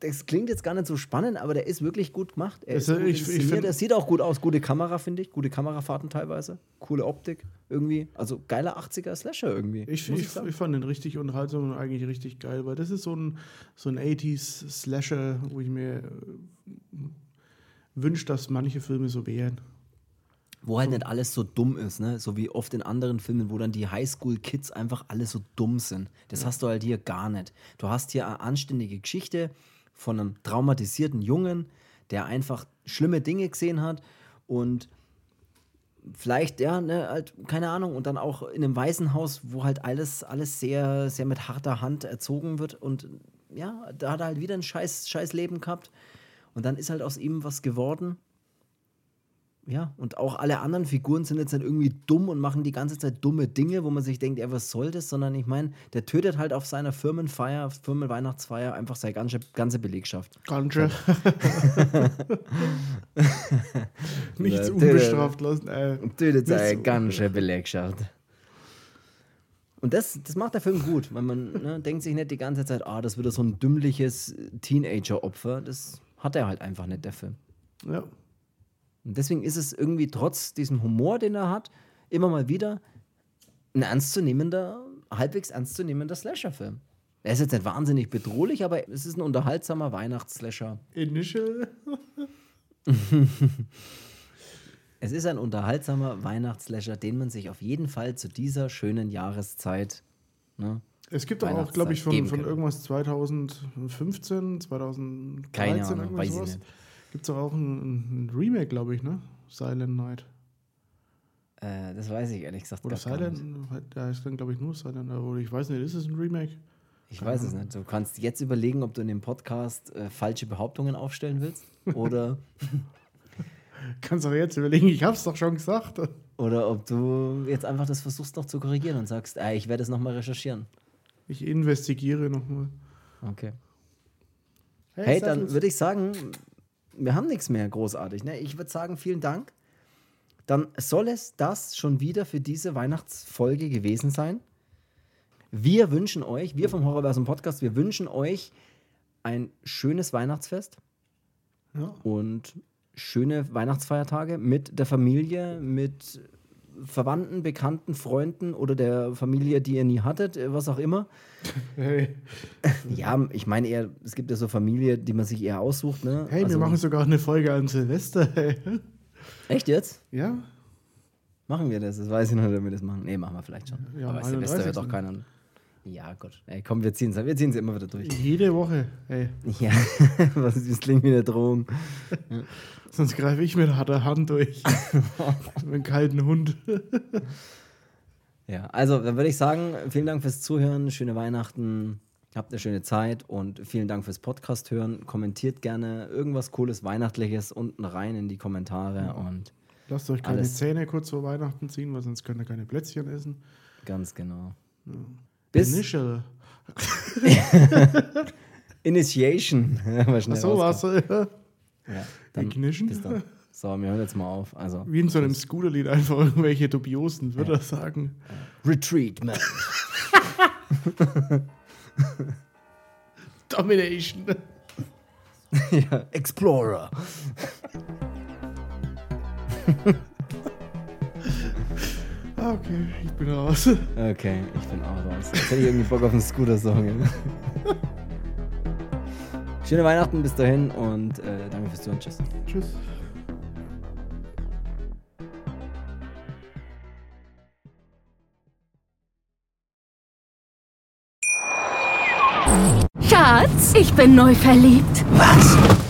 Das klingt jetzt gar nicht so spannend, aber der ist wirklich gut gemacht. Er ist Also gut ich- ich find- er sieht auch gut aus. Gute Kamera, finde ich. Gute Kamerafahrten teilweise. Coole Optik irgendwie. Also geiler 80er Slasher irgendwie. Ich, ich, ich fand den richtig unterhaltsam und eigentlich richtig geil, weil das ist so ein, so ein 80s Slasher, wo ich mir äh, wünsche, dass manche Filme so wären. Wo halt nicht alles so dumm ist, ne? So wie oft in anderen Filmen, wo dann die Highschool-Kids einfach alle so dumm sind. Das hast du halt hier gar nicht. Du hast hier eine anständige Geschichte von einem traumatisierten Jungen, der einfach schlimme Dinge gesehen hat und vielleicht, ja, ne, halt, keine Ahnung, und dann auch in einem Waisenhaus, wo halt alles, alles sehr, sehr mit harter Hand erzogen wird und ja, da hat er halt wieder ein scheiß, scheiß Leben gehabt und dann ist halt aus ihm was geworden. Ja, und auch alle anderen Figuren sind jetzt nicht irgendwie dumm und machen die ganze Zeit dumme Dinge, wo man sich denkt, ja, was soll das? Sondern ich meine, der tötet halt auf seiner Firmenfeier, Firmenweihnachtsfeier einfach seine ganze, ganze Belegschaft. Ganze. Nichts Ja, unbestraft lassen. Äh, Und tötet seine ganze Belegschaft. Und das, das macht der Film gut, weil man ne, denkt sich nicht die ganze Zeit, ah, das wird so ein dümmliches Teenager-Opfer. Das hat er halt einfach nicht, der Film. ja. Und deswegen ist es irgendwie trotz diesem Humor, den er hat, immer mal wieder ein ernstzunehmender, halbwegs ernstzunehmender Slasher-Film. Er ist jetzt nicht wahnsinnig bedrohlich, aber es ist ein unterhaltsamer Weihnachts-Slasher. Initial. Es ist ein unterhaltsamer Weihnachtsslasher, den man sich auf jeden Fall zu dieser schönen Jahreszeit. Ne, Es gibt doch auch, glaube ich, von, von irgendwas 2015, 2013, Keine Ahnung, irgendwas weiß ich sowas. nicht. Gibt es doch auch ein, ein Remake, glaube ich, ne? Silent Night. Äh, das weiß ich ehrlich gesagt Oder Silent, da ist dann, glaube ich, nur Silent Night. Oder ich weiß nicht, ist es ein Remake? Ich weiß es nicht. Du kannst jetzt überlegen, ob du in dem Podcast äh, falsche Behauptungen aufstellen willst oder, Kannst du jetzt überlegen, ich hab's doch schon gesagt. oder ob du jetzt einfach das versuchst noch zu korrigieren und sagst, äh, ich werde es nochmal recherchieren. Ich investigiere nochmal. Okay. Hey, dann würde ich sagen, wir haben nichts mehr großartig. Ne? Ich würde sagen, vielen Dank. Dann soll es das schon wieder für diese Weihnachtsfolge gewesen sein. Wir wünschen euch, wir vom Horrorversum Podcast, wir wünschen euch ein schönes Weihnachtsfest Ja. und schöne Weihnachtsfeiertage mit der Familie, mit Verwandten, Bekannten, Freunden oder der Familie, die ihr nie hattet, äh, was auch immer. Hey, Ja, ich meine eher, es gibt ja so Familie, die man sich eher aussucht. Ne? hey Also- wir machen sogar eine Folge an Silvester. Hey. Echt jetzt? Ja? Machen wir das? Das weiß ich noch, nicht, ob wir das machen. Nee, machen wir vielleicht schon. Ja, Aber Silvester wird 31.. doch keiner. Ja, Gott. Ey, komm, wir ziehen es wir ziehen's immer wieder durch. Jede Woche. Hey. Ja, was, das klingt wie eine Drohung. Sonst greife ich mit harter Hand durch. mit einem kalten Hund. Ja, also dann würde ich sagen, vielen Dank fürs Zuhören, schöne Weihnachten, habt eine schöne Zeit und vielen Dank fürs Podcast hören. Kommentiert gerne irgendwas Cooles, Weihnachtliches unten rein in die Kommentare und Lasst euch keine Alles. Zähne kurz vor Weihnachten ziehen, weil sonst könnt ihr keine Plätzchen essen. ganz genau. Bis Initial. Initiation. Achso, rauskommen. war's. Ja. Ja, dann Ignition? bis dann. So, wir hören jetzt mal auf. Also, Wie in so einem Scooterlied einfach irgendwelche dubiosen Wörter sagen. Retreat, man. Domination. ja, Explorer. Ah, okay, ich bin raus. Okay, ich bin auch raus. Jetzt hätte ich irgendwie Bock auf einen Scooter-Song. Schöne Weihnachten bis dahin und äh, danke fürs Zuhören. Tschüss. Tschüss. Schatz, ich bin neu verliebt. Was?